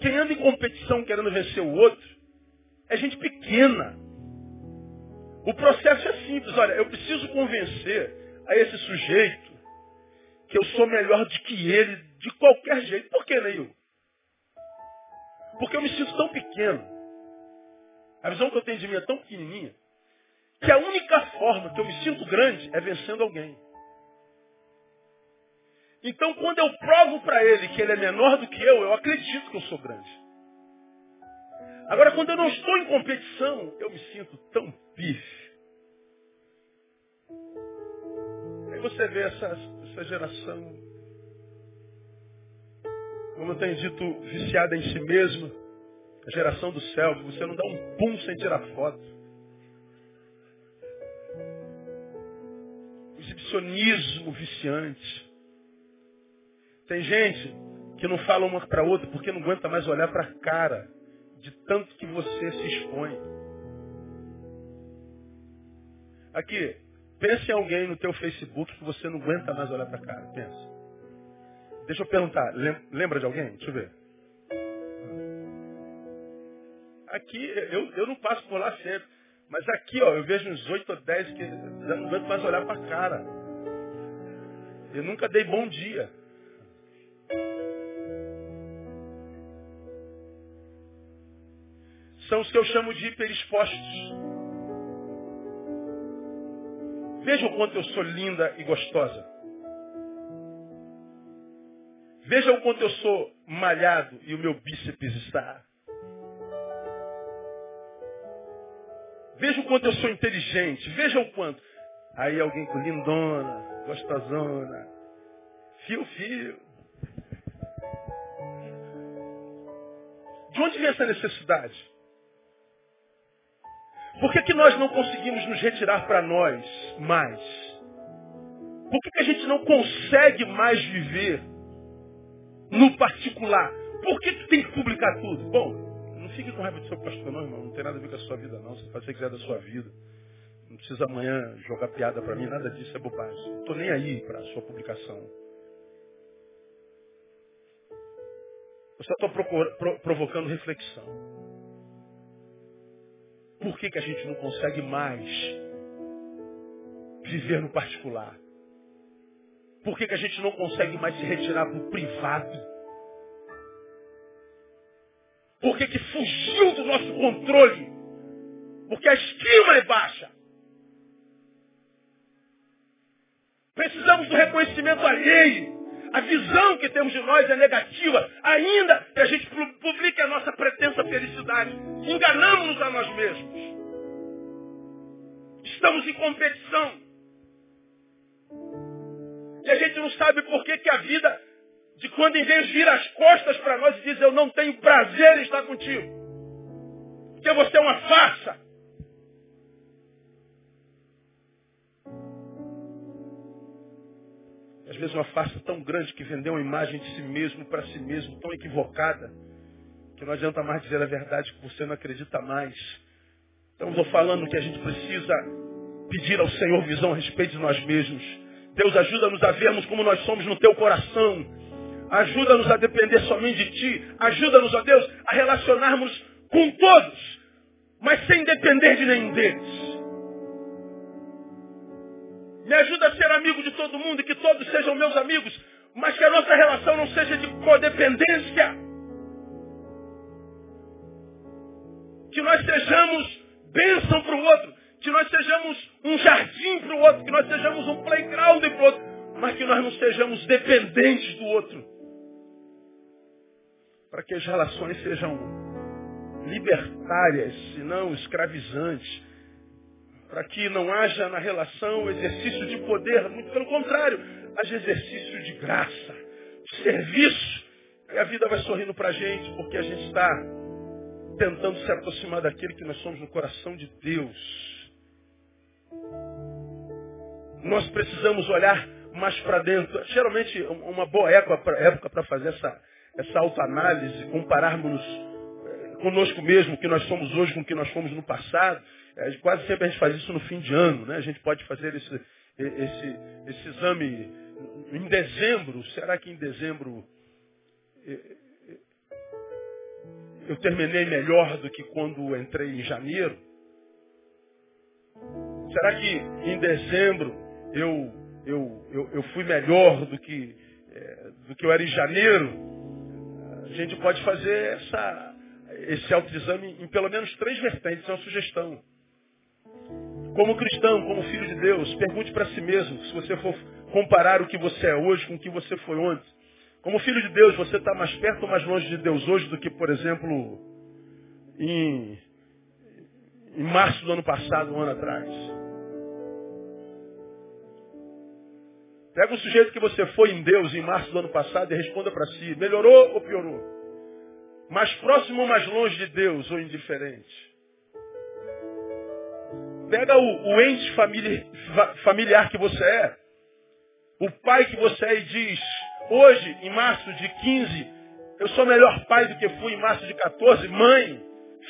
Quem anda em competição querendo vencer o outro é gente pequena. O processo é simples. Olha, eu preciso convencer a esse sujeito que eu sou melhor do que ele de qualquer jeito. Por que, Neil? Porque eu me sinto tão pequeno. A visão que eu tenho de mim é tão pequenininha que a única forma que eu me sinto grande é vencendo alguém. Então, quando eu provo para ele que ele é menor do que eu, eu acredito que eu sou grande. Agora, quando eu não estou em competição, eu me sinto tão pife. Aí você vê essa, essa geração, como eu tenho dito, viciada em si mesma, a geração do selfie, você não dá um pum sem tirar foto. O exibicionismo viciante. Tem gente que não fala uma para outra porque não aguenta mais olhar para a cara de tanto que você se expõe. Aqui, pense em alguém no teu Facebook que você não aguenta mais olhar para a cara. Pensa. Deixa eu perguntar, lembra de alguém? Deixa eu ver. Aqui, eu, eu não passo por lá sempre. Mas aqui, ó, eu vejo uns 8 ou 10 que não aguento mais olhar para a cara. Eu nunca dei bom dia. São os que eu chamo de hiperexpostos. Veja o quanto eu sou linda e gostosa. Veja o quanto eu sou malhado e o meu bíceps está. Veja o quanto eu sou inteligente. Veja o quanto. Aí alguém com lindona, gostosona, fio, fio. De onde vem essa necessidade? Por que, que nós não conseguimos nos retirar para nós mais? Por que, que a gente não consegue mais viver no particular? Por que, que tem que publicar tudo? Bom, não fique com raiva do seu pastor, não, irmão. Não tem nada a ver com a sua vida, não. Você faz o que quiser da sua vida. Não precisa amanhã jogar piada para mim, nada disso é bobagem. Não estou nem aí para a sua publicação. Eu só estou provocando reflexão. Por que, que a gente não consegue mais viver no particular? Por que, que a gente não consegue mais se retirar para o privado? Por que, que fugiu do nosso controle? Porque a estima é baixa. Precisamos do reconhecimento alheio. A visão que temos de nós é negativa, ainda que a gente publique a nossa felicidade. Enganamos-nos a nós mesmos. Estamos em competição. E a gente não sabe por que, que a vida, de quando em vez vira as costas para nós e diz, eu não tenho prazer em estar contigo. Porque você é uma farsa. Às vezes uma farsa tão grande que vendeu uma imagem de si mesmo para si mesmo, tão equivocada, que não adianta mais dizer a verdade que você não acredita mais. Então estou falando que a gente precisa pedir ao Senhor visão a respeito de nós mesmos. Deus ajuda-nos a vermos como nós somos no teu coração. Ajuda-nos a depender somente de ti. Ajuda-nos, ó Deus, a relacionarmos com todos, mas sem depender de nenhum deles. Me ajuda a ser amigo de todo mundo e que todos sejam meus amigos, mas que a nossa relação não seja de codependência. Que nós sejamos bênção para o outro, Que nós sejamos um jardim para o outro, que nós sejamos um playground para o outro, mas que nós não sejamos dependentes do outro. Para que as relações sejam libertárias e não escravizantes. Para que não haja na relação exercício de poder, muito pelo contrário, haja exercício de graça, de serviço. E a vida vai sorrindo para a gente, porque a gente está tentando se aproximar daquele que nós somos no coração de Deus. Nós precisamos olhar mais para dentro. Geralmente, uma boa época para fazer essa, essa autoanálise, compararmos eh, conosco mesmo, o que nós somos hoje com o que nós fomos no passado. É, quase sempre a gente faz isso no fim de ano. Né? A gente pode fazer esse, esse, esse exame em dezembro. Será que em dezembro eh, eu terminei melhor do que quando entrei em janeiro? Será que em dezembro eu, eu, eu, eu fui melhor do que, é, do que eu era em janeiro? A gente pode fazer essa, esse autoexame em pelo menos três vertentes, é uma sugestão. Como cristão, como filho de Deus, pergunte para si mesmo, se você for comparar o que você é hoje com o que você foi ontem. Como filho de Deus, você está mais perto ou mais longe de Deus hoje do que, por exemplo, em, em março do ano passado, um ano atrás? Pega o sujeito que você foi em Deus em março do ano passado e responda para si, melhorou ou piorou? Mais próximo ou mais longe de Deus ou indiferente? Pega o, o ente familiar que você é, o pai que você é e diz, Hoje, em março de 15, eu sou melhor pai do que fui em março de 14, mãe,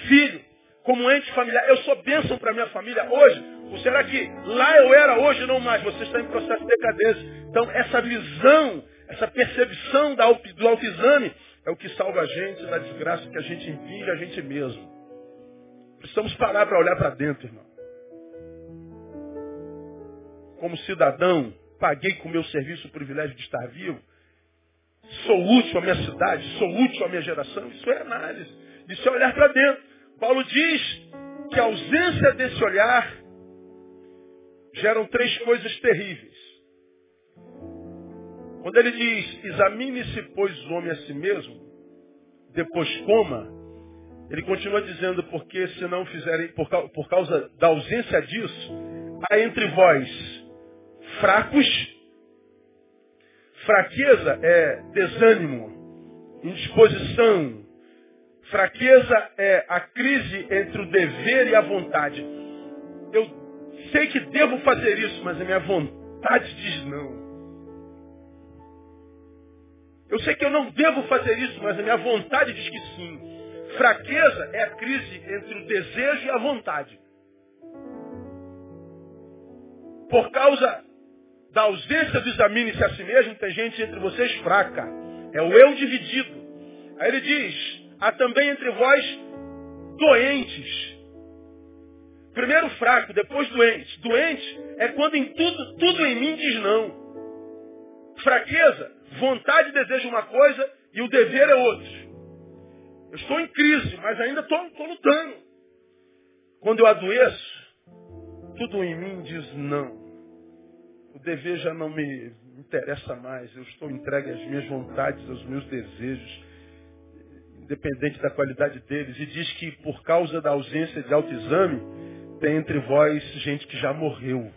filho, como ente familiar. Eu sou bênção para minha família hoje. Ou será que lá eu era, hoje não mais? Você está em processo de decadência. Então, essa visão, essa percepção do autoexame é o que salva a gente da desgraça que a gente envia a gente mesmo. Precisamos parar para olhar para dentro, irmão. Como cidadão, paguei com o meu serviço o privilégio de estar vivo. Sou útil à minha cidade, sou útil à minha geração. Isso é análise. Isso é olhar para dentro. Paulo diz que a ausência desse olhar geram três coisas terríveis. Quando ele diz, examine-se, pois, o homem a si mesmo, depois coma, ele continua dizendo, porque se não fizerem, por, por causa da ausência disso, há entre vós fracos Fraqueza é desânimo, indisposição. Fraqueza é a crise entre o dever e a vontade. Eu sei que devo fazer isso, mas a minha vontade diz não. Eu sei que eu não devo fazer isso, mas a minha vontade diz que sim. Fraqueza é a crise entre o desejo e a vontade. Por causa da ausência do examine-se a si mesmo, tem gente entre vocês fraca. É o eu dividido. Aí ele diz, há também entre vós doentes. Primeiro fraco, depois doente. Doente é quando em tudo, tudo em mim diz não. Fraqueza, vontade e desejo uma coisa e o dever é outra. Eu estou em crise, mas ainda estou lutando. Quando eu adoeço, tudo em mim diz não o dever já não me interessa mais. Eu estou entregue às minhas vontades, aos meus desejos, independente da qualidade deles. E diz que por causa da ausência de autoexame, tem entre vós gente que já morreu.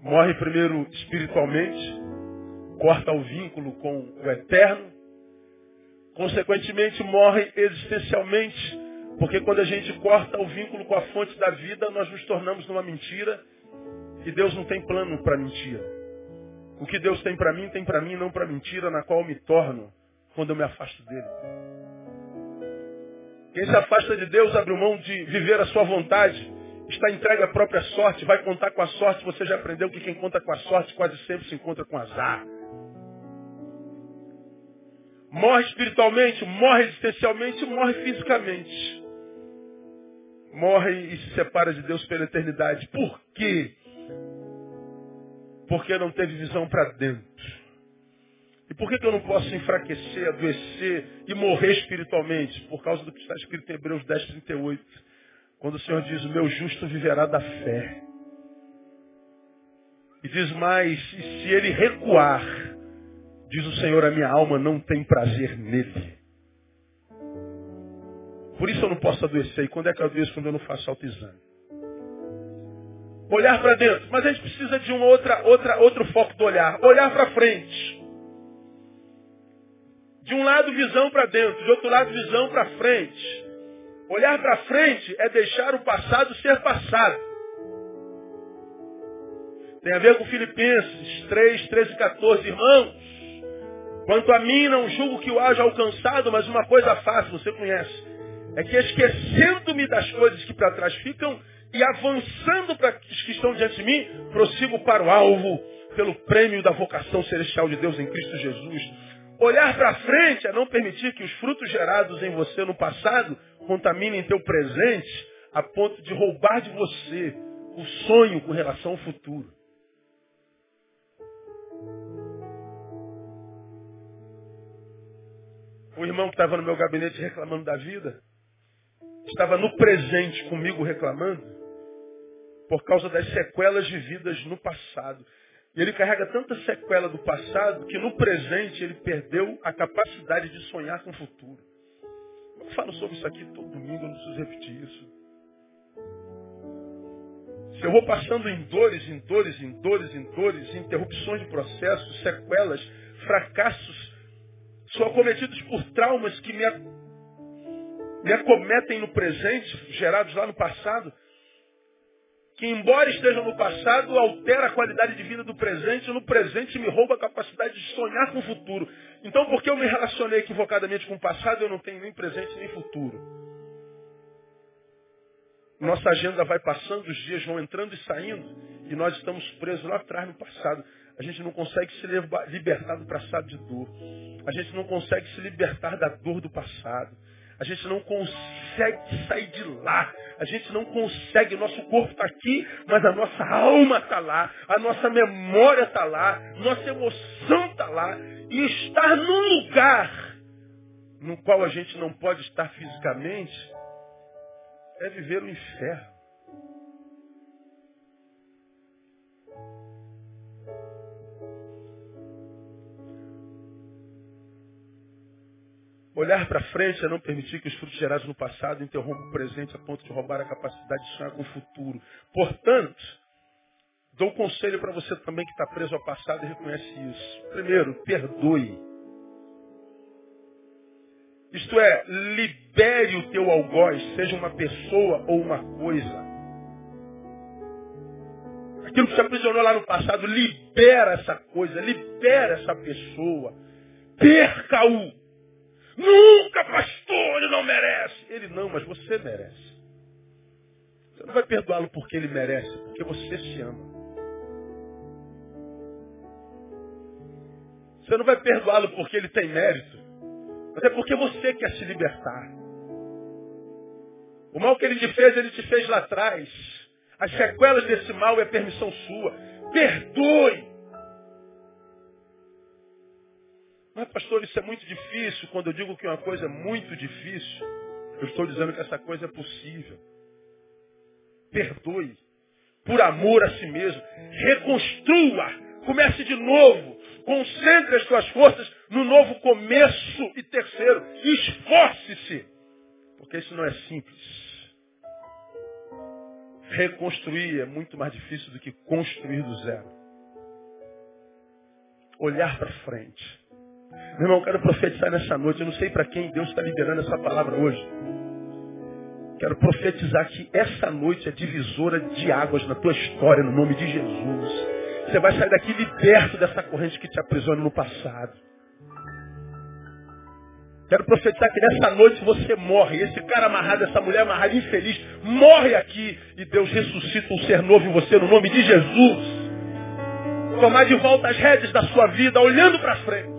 Morre primeiro espiritualmente, corta o vínculo com o eterno, consequentemente morre existencialmente, porque quando a gente corta o vínculo com a fonte da vida, nós nos tornamos numa mentira e Deus não tem plano para mentira. O que Deus tem para mim, tem para mim, não para mentira, na qual eu me torno quando eu me afasto dele. Quem se afasta de Deus abre mão de viver a sua vontade, está entregue à própria sorte, vai contar com a sorte. Você já aprendeu que quem conta com a sorte quase sempre se encontra com azar. Morre espiritualmente, morre existencialmente, morre fisicamente. Morre e se separa de Deus pela eternidade. Por quê? Porque não teve visão para dentro. E por que, que eu não posso enfraquecer, adoecer e morrer espiritualmente? Por causa do que está escrito em Hebreus 10, 38. Quando o Senhor diz, o meu justo viverá da fé. E diz mais, e se ele recuar, diz o Senhor, a minha alma não tem prazer nele. Por isso eu não posso adoecer. E quando é que eu adoeço? Quando eu não faço autoexame. Olhar para dentro. Mas a gente precisa de um outra, outra, outro foco do olhar. Olhar para frente. De um lado, visão para dentro. De outro lado, visão para frente. Olhar para frente é deixar o passado ser passado. Tem a ver com Filipenses 3, 13 e 14. Irmãos, quanto a mim, não julgo que o haja alcançado, mas uma coisa faço, você conhece. É que esquecendo-me das coisas que para trás ficam e avançando para os que estão diante de mim, prossigo para o alvo, pelo prêmio da vocação celestial de Deus em Cristo Jesus. Olhar para frente é não permitir que os frutos gerados em você no passado contaminem teu presente a ponto de roubar de você o sonho com relação ao futuro. O irmão que estava no meu gabinete reclamando da vida, estava no presente comigo reclamando, por causa das sequelas vividas no passado. E ele carrega tanta sequela do passado que no presente ele perdeu a capacidade de sonhar com o futuro. Eu falo sobre isso aqui todo domingo, eu não preciso repetir isso. Se eu vou passando em dores, em dores, em dores, em dores, interrupções de processos, sequelas, fracassos, são acometidos por traumas que me, me acometem no presente, gerados lá no passado, que embora esteja no passado, altera a qualidade de vida do presente, e no presente me rouba a capacidade de sonhar com o futuro. Então, porque eu me relacionei equivocadamente com o passado, eu não tenho nem presente nem futuro. Nossa agenda vai passando, os dias vão entrando e saindo, e nós estamos presos lá atrás no passado. A gente não consegue se libertar do passado de dor. A gente não consegue se libertar da dor do passado. A gente não consegue sair de lá. A gente não consegue. Nosso corpo está aqui, mas a nossa alma está lá. A nossa memória está lá. Nossa emoção está lá. E estar num lugar no qual a gente não pode estar fisicamente é viver o inferno. Olhar para frente é não permitir que os frutos gerados no passado interrompam o presente a ponto de roubar a capacidade de sonhar com o futuro. Portanto, dou um conselho para você também que está preso ao passado e reconhece isso. Primeiro, perdoe. Isto é, libere o teu algoz, seja uma pessoa ou uma coisa. Aquilo que te aprisionou lá no passado, libera essa coisa, libera essa pessoa. Perca-o. Nunca, pastor, ele não merece. Ele não, mas você merece. Você não vai perdoá-lo porque ele merece, porque você se ama. Você não vai perdoá-lo porque ele tem mérito, mas é porque você quer se libertar. O mal que ele te fez, ele te fez lá atrás. As sequelas desse mal é permissão sua. Perdoe. Mas, pastor, isso é muito difícil. Quando eu digo que uma coisa é muito difícil, eu estou dizendo que essa coisa é possível. Perdoe. Por amor a si mesmo. Reconstrua. Comece de novo. Concentre as suas forças no novo começo. E terceiro, esforce-se. Porque isso não é simples. Reconstruir é muito mais difícil do que construir do zero. Olhar para frente meu irmão, quero profetizar nessa noite. Eu não sei para quem Deus está liberando essa palavra hoje. Quero profetizar que essa noite é divisora de águas na tua história, no nome de Jesus. Você vai sair daqui liberto dessa corrente que te aprisiona no passado. Quero profetizar que nessa noite você morre. Esse cara amarrado, essa mulher amarrada, infeliz, morre aqui. E Deus ressuscita um ser novo em você no nome de Jesus. Tomar de volta as redes da sua vida, olhando para frente.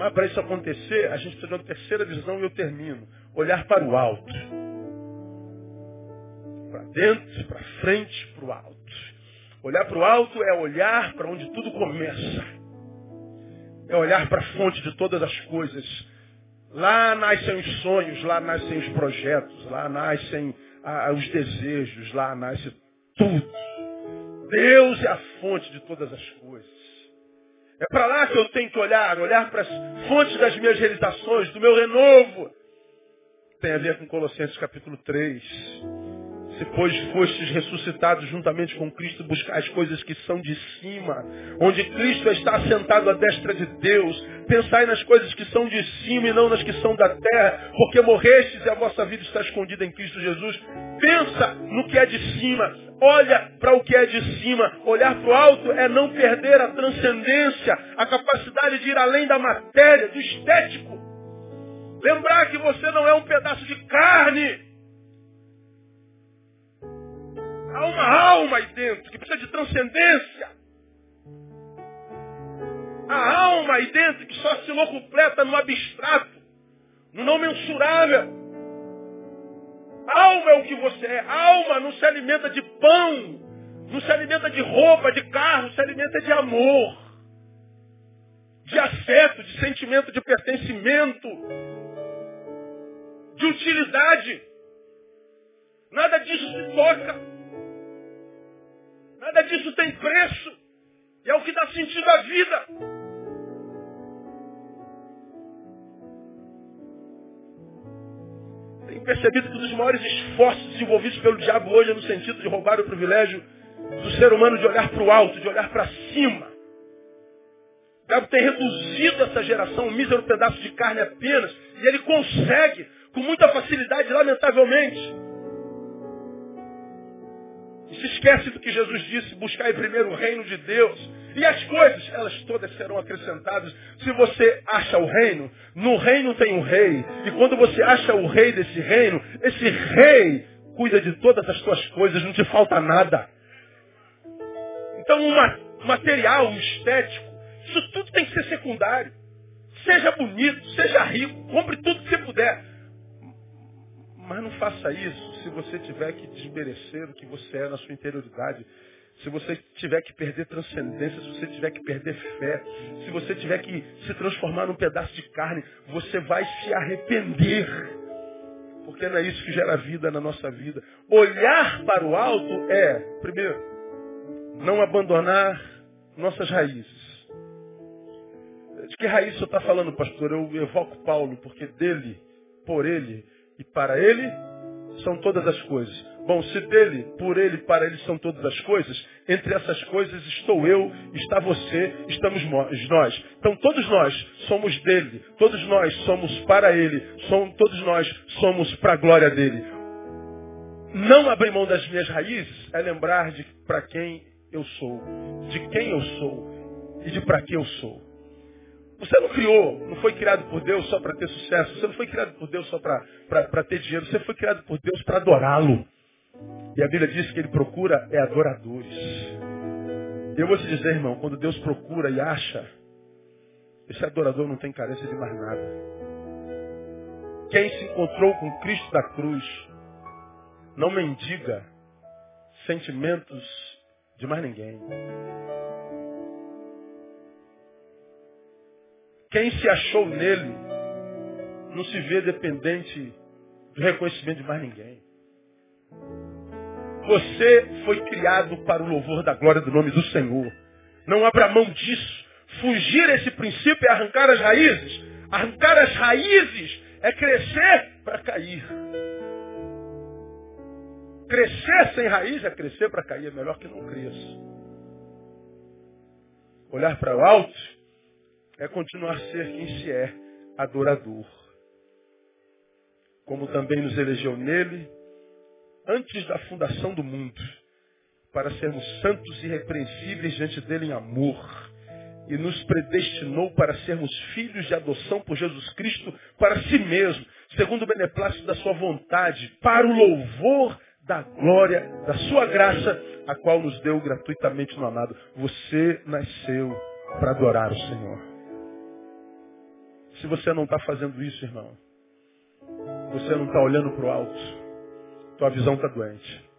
Mas para isso acontecer, a gente precisa de uma terceira visão e eu termino. Olhar para o alto. Para dentro, para frente, para o alto. Olhar para o alto é olhar para onde tudo começa. É olhar para a fonte de todas as coisas. Lá nascem os sonhos, lá nascem os projetos, lá nascem ah, os desejos, lá nasce tudo. Deus é a fonte de todas as coisas. É para lá que eu tenho que olhar, olhar para as fontes das minhas realizações, do meu renovo. Tem a ver com Colossenses capítulo 3 se pois fostes ressuscitados juntamente com Cristo, buscar as coisas que são de cima, onde Cristo está assentado à destra de Deus. Pensai nas coisas que são de cima e não nas que são da terra, porque morrestes e a vossa vida está escondida em Cristo Jesus. Pensa no que é de cima, olha para o que é de cima. Olhar para o alto é não perder a transcendência, a capacidade de ir além da matéria, do estético. Lembrar que você não é um pedaço de carne. Há uma alma aí dentro que precisa de transcendência. A alma aí dentro que só se completa no abstrato, no não mensurável. Alma é o que você é. Alma não se alimenta de pão, não se alimenta de roupa, de carro, se alimenta de amor, de afeto, de sentimento de pertencimento, de utilidade. Nada disso se toca. Nada disso tem preço. E é o que dá sentido à vida. Tenho percebido que um dos maiores esforços desenvolvidos pelo diabo hoje é no sentido de roubar o privilégio do ser humano de olhar para o alto, de olhar para cima. O diabo tem reduzido essa geração um mísero pedaço de carne apenas, e ele consegue, com muita facilidade, lamentavelmente, e se esquece do que Jesus disse, buscar primeiro o reino de Deus. E as coisas, elas todas serão acrescentadas. Se você acha o reino, no reino tem um rei. E quando você acha o rei desse reino, esse rei cuida de todas as tuas coisas, não te falta nada. Então, material, estético, isso tudo tem que ser secundário. Seja bonito, seja rico, compre tudo que você puder. Mas não faça isso se você tiver que desmerecer o que você é na sua interioridade. Se você tiver que perder transcendência, se você tiver que perder fé, se você tiver que se transformar num pedaço de carne, você vai se arrepender. Porque não é isso que gera vida na nossa vida. Olhar para o alto é, primeiro, não abandonar nossas raízes. De que raiz você está falando, pastor? Eu evoco Paulo, porque dele, por ele, e para ele são todas as coisas. Bom, se dele, por ele, para ele são todas as coisas, entre essas coisas estou eu, está você, estamos nós. Então todos nós somos dele, todos nós somos para ele, somos, todos nós somos para a glória dele. Não abrir mão das minhas raízes é lembrar de para quem eu sou, de quem eu sou e de para que eu sou. Você não criou, não foi criado por Deus só para ter sucesso. Você não foi criado por Deus só para ter dinheiro. Você foi criado por Deus para adorá-lo. E a Bíblia diz que ele procura é adoradores. Eu vou te dizer, irmão, quando Deus procura e acha, esse adorador não tem carência de mais nada. Quem se encontrou com Cristo da cruz não mendiga sentimentos de mais ninguém. Quem se achou nele não se vê dependente do reconhecimento de mais ninguém. Você foi criado para o louvor da glória do nome do Senhor. Não abra mão disso. Fugir esse princípio é arrancar as raízes. Arrancar as raízes é crescer para cair. Crescer sem raiz é crescer para cair. É melhor que não cresça. Olhar para o alto é continuar a ser quem se é, adorador. Como também nos elegeu nele, antes da fundação do mundo, para sermos santos e irrepreensíveis diante dele em amor, e nos predestinou para sermos filhos de adoção por Jesus Cristo para si mesmo, segundo o beneplácito da sua vontade, para o louvor da glória, da sua graça, a qual nos deu gratuitamente no amado. Você nasceu para adorar o Senhor. Se você não está fazendo isso, irmão, você não está olhando para o alto, tua visão está doente.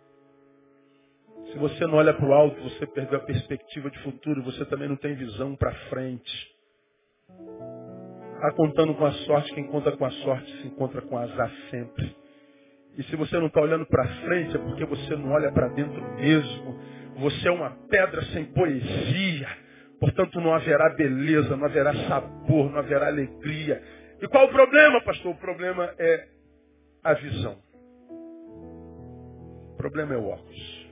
Se você não olha para o alto, você perdeu a perspectiva de futuro, você também não tem visão para frente. há contando com a sorte, quem conta com a sorte se encontra com azar sempre. E se você não está olhando para frente, é porque você não olha para dentro mesmo. Você é uma pedra sem poesia. Portanto, não haverá beleza, não haverá sabor, não haverá alegria. E qual o problema, pastor? O problema é a visão. O problema é o óculos.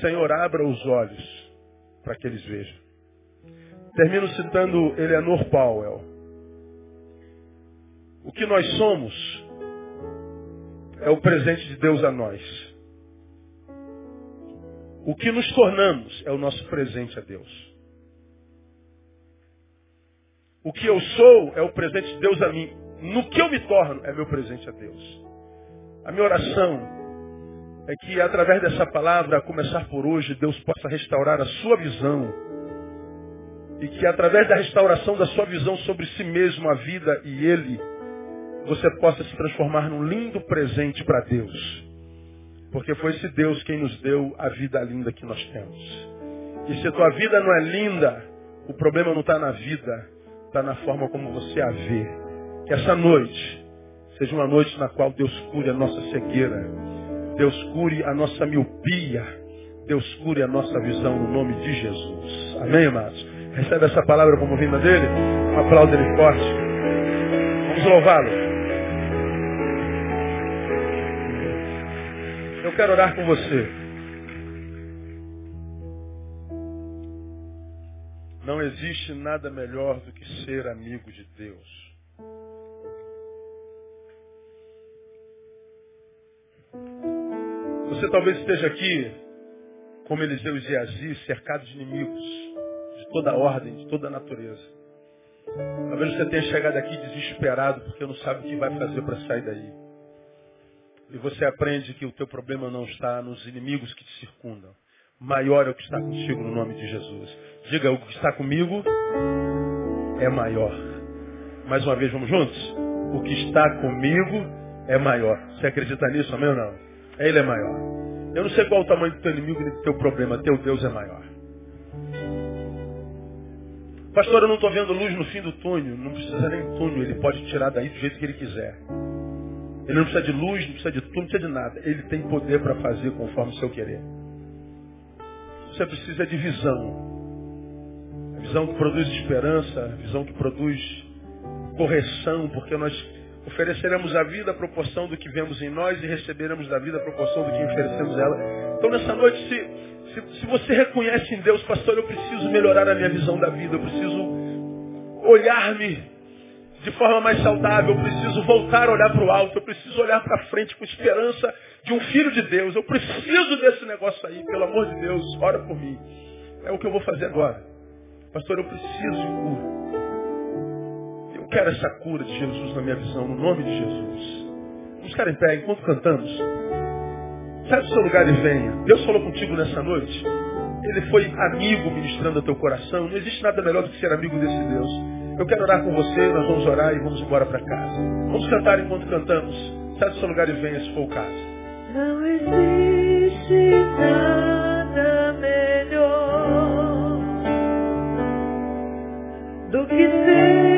Senhor, abra os olhos para que eles vejam. Termino citando Eleanor Powell. O que nós somos é o presente de Deus a nós. O que nos tornamos é o nosso presente a Deus. O que eu sou é o presente de Deus a mim. No que eu me torno é meu presente a Deus. A minha oração é que através dessa palavra, a começar por hoje, Deus possa restaurar a sua visão. E que através da restauração da sua visão sobre si mesmo, a vida e Ele, você possa se transformar num lindo presente para Deus. Porque foi esse Deus quem nos deu a vida linda que nós temos. E se a tua vida não é linda, o problema não está na vida, está na forma como você a vê. Que essa noite seja uma noite na qual Deus cure a nossa cegueira, Deus cure a nossa miopia, Deus cure a nossa visão no nome de Jesus. Amém, amados? Recebe essa palavra como vinda dele? Um aplauso ele forte. Vamos louvá-lo. Quero orar com você. Não existe nada melhor do que ser amigo de Deus. Você talvez esteja aqui, como Eliseu e Geazi, cercado de inimigos, de toda ordem, de toda natureza. Talvez você tenha chegado aqui desesperado porque não sabe o que vai fazer para sair daí. E você aprende que o teu problema não está nos inimigos que te circundam. Maior é o que está contigo no nome de Jesus. Diga, o que está comigo é maior. Mais uma vez, vamos juntos? O que está comigo é maior. Você acredita nisso, amém ou não? Ele é maior. Eu não sei qual o tamanho do teu inimigo e do teu problema. Teu Deus é maior. Pastor, eu não estou vendo luz no fim do túnel. Não precisa nem túnel. Ele pode tirar daí do jeito que ele quiser. Ele não precisa de luz, não precisa de tudo, não precisa de nada. Ele tem poder para fazer conforme o seu querer. Você precisa de visão. A visão que produz esperança, a visão que produz correção, porque nós ofereceremos a vida à proporção do que vemos em nós e receberemos da vida à proporção do que oferecemos ela. Então nessa noite, se, se, se você reconhece em Deus, pastor, eu preciso melhorar a minha visão da vida, eu preciso olhar-me de forma mais saudável. Eu preciso voltar a olhar para o alto. Eu preciso olhar para frente com esperança de um filho de Deus. Eu preciso desse negócio aí. Pelo amor de Deus, ora por mim. É o que eu vou fazer agora. Pastor, eu preciso de cura. Eu quero essa cura de Jesus na minha visão, no nome de Jesus. Vamos ficar em pé enquanto cantamos. Sai do seu lugar e venha. Deus falou contigo nessa noite. Ele foi amigo ministrando ao teu coração. Não existe nada melhor do que ser amigo desse Deus. Eu quero orar com você, nós vamos orar e vamos embora para casa. Vamos cantar enquanto cantamos. Sai do seu lugar e venha, se for o caso. Não existe nada melhor do que ser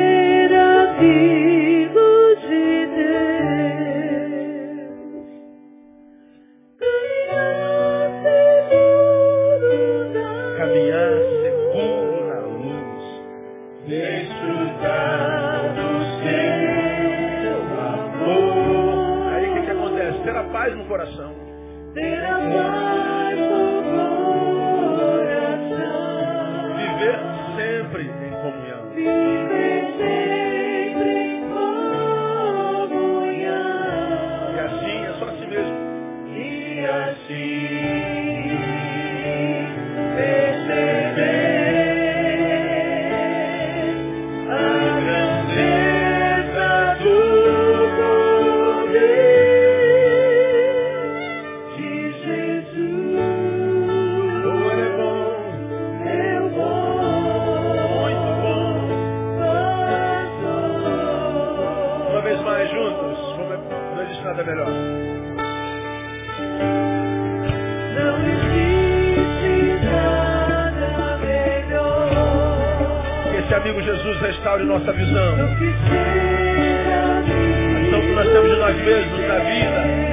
amigo Jesus restaure nossa visão. A visão que nós temos de nós mesmos na vida.